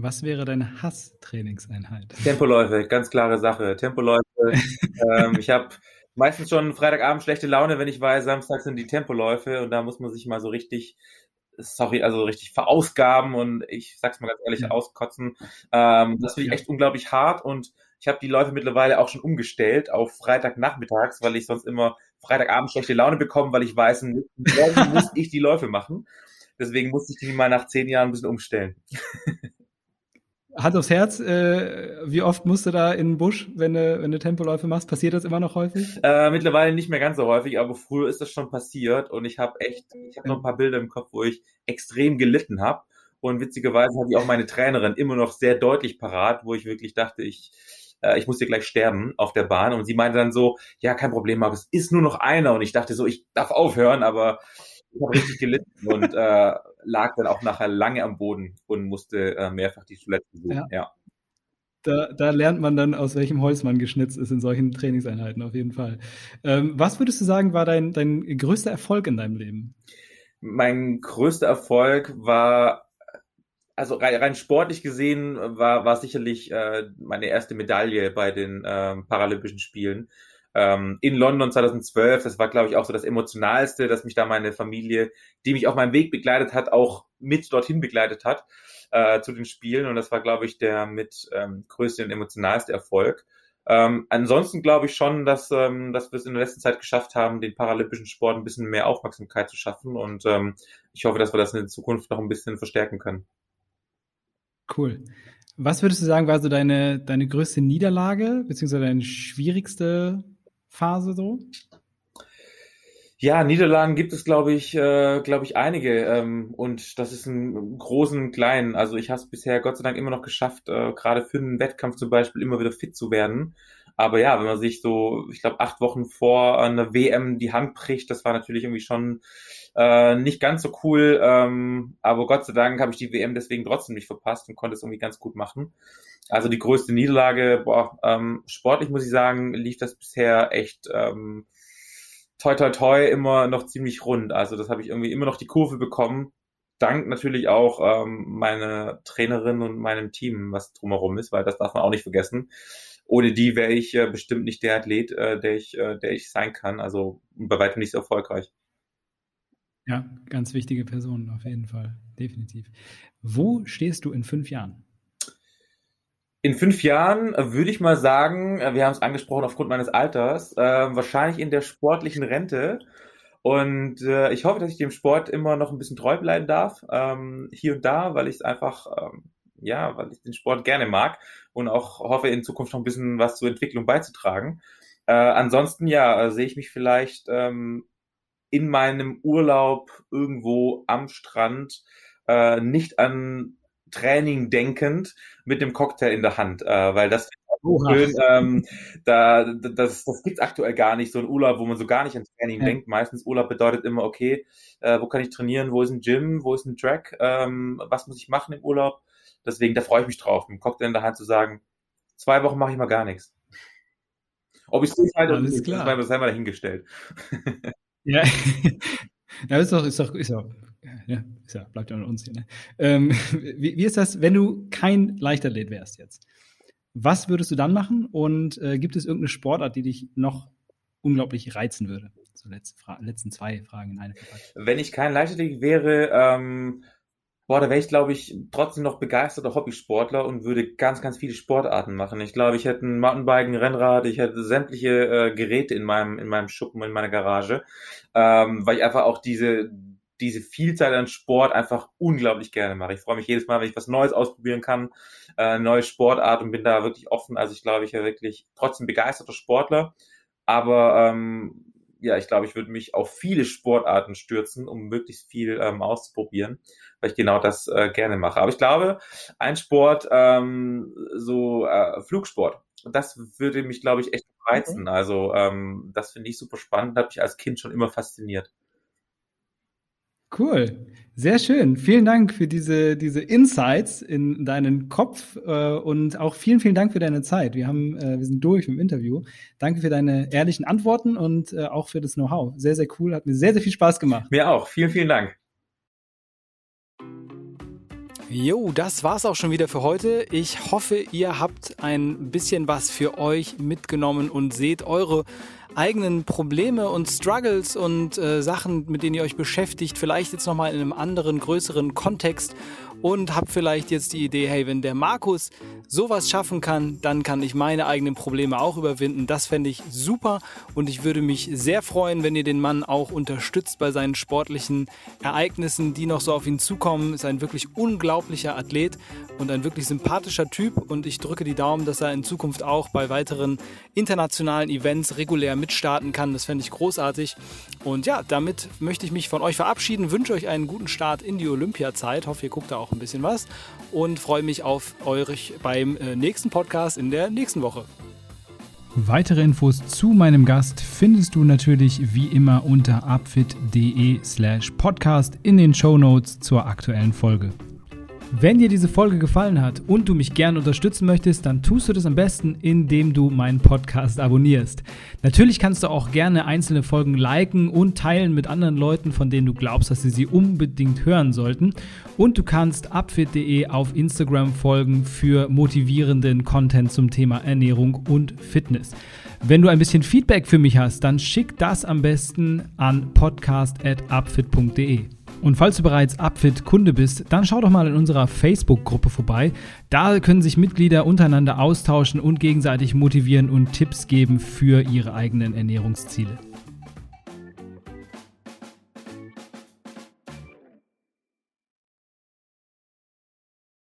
Was wäre deine Hasstrainingseinheit? Tempoläufe, ganz klare Sache. Tempoläufe. ähm, ich habe meistens schon Freitagabend schlechte Laune, wenn ich weiß, Samstag sind die Tempoläufe und da muss man sich mal so richtig, sorry, also richtig verausgaben und ich sag's mal ganz ehrlich, ja. auskotzen. Ähm, das finde ich echt unglaublich hart und ich habe die Läufe mittlerweile auch schon umgestellt auf Freitagnachmittags, weil ich sonst immer Freitagabend schlechte Laune bekomme, weil ich weiß, morgen muss ich die Läufe machen. Deswegen musste ich die mal nach zehn Jahren ein bisschen umstellen. Hand aufs Herz, äh, wie oft musst du da in den Busch, wenn du, wenn du Tempoläufe machst? Passiert das immer noch häufig? Äh, mittlerweile nicht mehr ganz so häufig, aber früher ist das schon passiert und ich habe echt, ich habe noch ein paar Bilder im Kopf, wo ich extrem gelitten habe. Und witzigerweise hatte ich auch meine Trainerin immer noch sehr deutlich parat, wo ich wirklich dachte, ich, äh, ich muss hier gleich sterben auf der Bahn. Und sie meinte dann so, ja, kein Problem, Markus, ist nur noch einer. Und ich dachte so, ich darf aufhören, aber ich habe richtig gelitten und äh, lag dann auch nachher lange am Boden und musste äh, mehrfach die Toilette besuchen. Ja. ja. Da, da, lernt man dann, aus welchem Holz man geschnitzt ist in solchen Trainingseinheiten, auf jeden Fall. Ähm, was würdest du sagen, war dein, dein größter Erfolg in deinem Leben? Mein größter Erfolg war, also rein, rein sportlich gesehen, war, war sicherlich äh, meine erste Medaille bei den äh, Paralympischen Spielen ähm, in London 2012. Das war, glaube ich, auch so das Emotionalste, dass mich da meine Familie, die mich auf meinem Weg begleitet hat, auch mit dorthin begleitet hat äh, zu den Spielen. Und das war, glaube ich, der mit ähm, größte und emotionalste Erfolg. Ähm, ansonsten glaube ich schon, dass, ähm, dass wir es in der letzten Zeit geschafft haben, den paralympischen Sport ein bisschen mehr Aufmerksamkeit zu schaffen. Und ähm, ich hoffe, dass wir das in der Zukunft noch ein bisschen verstärken können. Cool. Was würdest du sagen, war so deine, deine größte Niederlage, beziehungsweise deine schwierigste Phase so? Ja, Niederlagen gibt es, glaube ich, äh, glaube ich, einige. Ähm, und das ist ein großen, kleinen. Also ich habe es bisher Gott sei Dank immer noch geschafft, äh, gerade für einen Wettkampf zum Beispiel immer wieder fit zu werden. Aber ja, wenn man sich so, ich glaube, acht Wochen vor einer WM die Hand bricht, das war natürlich irgendwie schon äh, nicht ganz so cool. Ähm, aber Gott sei Dank habe ich die WM deswegen trotzdem nicht verpasst und konnte es irgendwie ganz gut machen. Also die größte Niederlage, boah, ähm, sportlich muss ich sagen, lief das bisher echt ähm, toi toi toi immer noch ziemlich rund. Also das habe ich irgendwie immer noch die Kurve bekommen. Dank natürlich auch ähm, meiner Trainerin und meinem Team, was drumherum ist, weil das darf man auch nicht vergessen. Ohne die wäre ich äh, bestimmt nicht der Athlet, äh, der ich, äh, der ich sein kann. Also bei weitem nicht so erfolgreich. Ja, ganz wichtige Person auf jeden Fall, definitiv. Wo stehst du in fünf Jahren? In fünf Jahren äh, würde ich mal sagen, äh, wir haben es angesprochen aufgrund meines Alters, äh, wahrscheinlich in der sportlichen Rente. Und äh, ich hoffe, dass ich dem Sport immer noch ein bisschen treu bleiben darf, ähm, hier und da, weil ich es einfach, ähm, ja, weil ich den Sport gerne mag und auch hoffe, in Zukunft noch ein bisschen was zur Entwicklung beizutragen. Äh, ansonsten, ja, äh, sehe ich mich vielleicht ähm, in meinem Urlaub irgendwo am Strand, äh, nicht an Training denkend mit dem Cocktail in der Hand, äh, weil das Oha. schön, ähm, da, das, das gibt's aktuell gar nicht, so ein Urlaub, wo man so gar nicht an Training ja. denkt. Meistens Urlaub bedeutet immer, okay, äh, wo kann ich trainieren, wo ist ein Gym, wo ist ein Track, ähm, was muss ich machen im Urlaub? Deswegen, da freue ich mich drauf, mit dem Cocktail in der Hand zu sagen, zwei Wochen mache ich mal gar nichts. Ob ich es durchhalte oder nicht, klar. das sei mal dahingestellt. Ja, ja ist doch, ist doch, ist doch ja, ist ja, bleibt ja an uns hier. Ne? Ähm, wie, wie, ist das, wenn du kein Leichtathlet wärst jetzt? Was würdest du dann machen? Und äh, gibt es irgendeine Sportart, die dich noch unglaublich reizen würde? So letzte Fra letzten zwei Fragen in eine verpackt. Wenn ich kein Leichtathlet wäre, ähm, boah, da wäre ich, glaube ich, trotzdem noch begeisterter Hobbysportler und würde ganz, ganz viele Sportarten machen. Ich glaube, ich hätte ein Mountainbike, ein Rennrad, ich hätte sämtliche äh, Geräte in meinem, in meinem Schuppen, in meiner Garage, ähm, weil ich einfach auch diese diese Vielzahl an Sport einfach unglaublich gerne mache. Ich freue mich jedes Mal, wenn ich was Neues ausprobieren kann, äh, neue Sportart und bin da wirklich offen. Also ich glaube, ich wäre wirklich trotzdem begeisterter Sportler, aber ähm, ja, ich glaube, ich würde mich auf viele Sportarten stürzen, um möglichst viel ähm, auszuprobieren, weil ich genau das äh, gerne mache. Aber ich glaube, ein Sport, ähm, so äh, Flugsport, das würde mich, glaube ich, echt reizen. Mhm. Also ähm, das finde ich super spannend, hat mich als Kind schon immer fasziniert. Cool, sehr schön. Vielen Dank für diese, diese Insights in deinen Kopf äh, und auch vielen, vielen Dank für deine Zeit. Wir haben, äh, wir sind durch mit dem Interview. Danke für deine ehrlichen Antworten und äh, auch für das Know-how. Sehr, sehr cool. Hat mir sehr, sehr viel Spaß gemacht. Mir auch. Vielen, vielen Dank. Jo, das war's auch schon wieder für heute. Ich hoffe, ihr habt ein bisschen was für euch mitgenommen und seht eure eigenen Probleme und Struggles und äh, Sachen, mit denen ihr euch beschäftigt, vielleicht jetzt nochmal in einem anderen, größeren Kontext und habe vielleicht jetzt die Idee, hey, wenn der Markus sowas schaffen kann, dann kann ich meine eigenen Probleme auch überwinden. Das fände ich super und ich würde mich sehr freuen, wenn ihr den Mann auch unterstützt bei seinen sportlichen Ereignissen, die noch so auf ihn zukommen. Ist ein wirklich unglaublicher Athlet und ein wirklich sympathischer Typ und ich drücke die Daumen, dass er in Zukunft auch bei weiteren internationalen Events regulär mitstarten kann. Das fände ich großartig. Und ja, damit möchte ich mich von euch verabschieden, wünsche euch einen guten Start in die Olympiazeit. Hoffe, ihr guckt da auch ein bisschen was und freue mich auf euch beim äh, nächsten Podcast in der nächsten Woche. Weitere Infos zu meinem Gast findest du natürlich wie immer unter upfit.de slash podcast in den Show Notes zur aktuellen Folge. Wenn dir diese Folge gefallen hat und du mich gerne unterstützen möchtest, dann tust du das am besten, indem du meinen Podcast abonnierst. Natürlich kannst du auch gerne einzelne Folgen liken und teilen mit anderen Leuten, von denen du glaubst, dass sie sie unbedingt hören sollten. Und du kannst upfit.de auf Instagram folgen für motivierenden Content zum Thema Ernährung und Fitness. Wenn du ein bisschen Feedback für mich hast, dann schick das am besten an podcast.upfit.de. Und falls du bereits Upfit-Kunde bist, dann schau doch mal in unserer Facebook-Gruppe vorbei. Da können sich Mitglieder untereinander austauschen und gegenseitig motivieren und Tipps geben für ihre eigenen Ernährungsziele.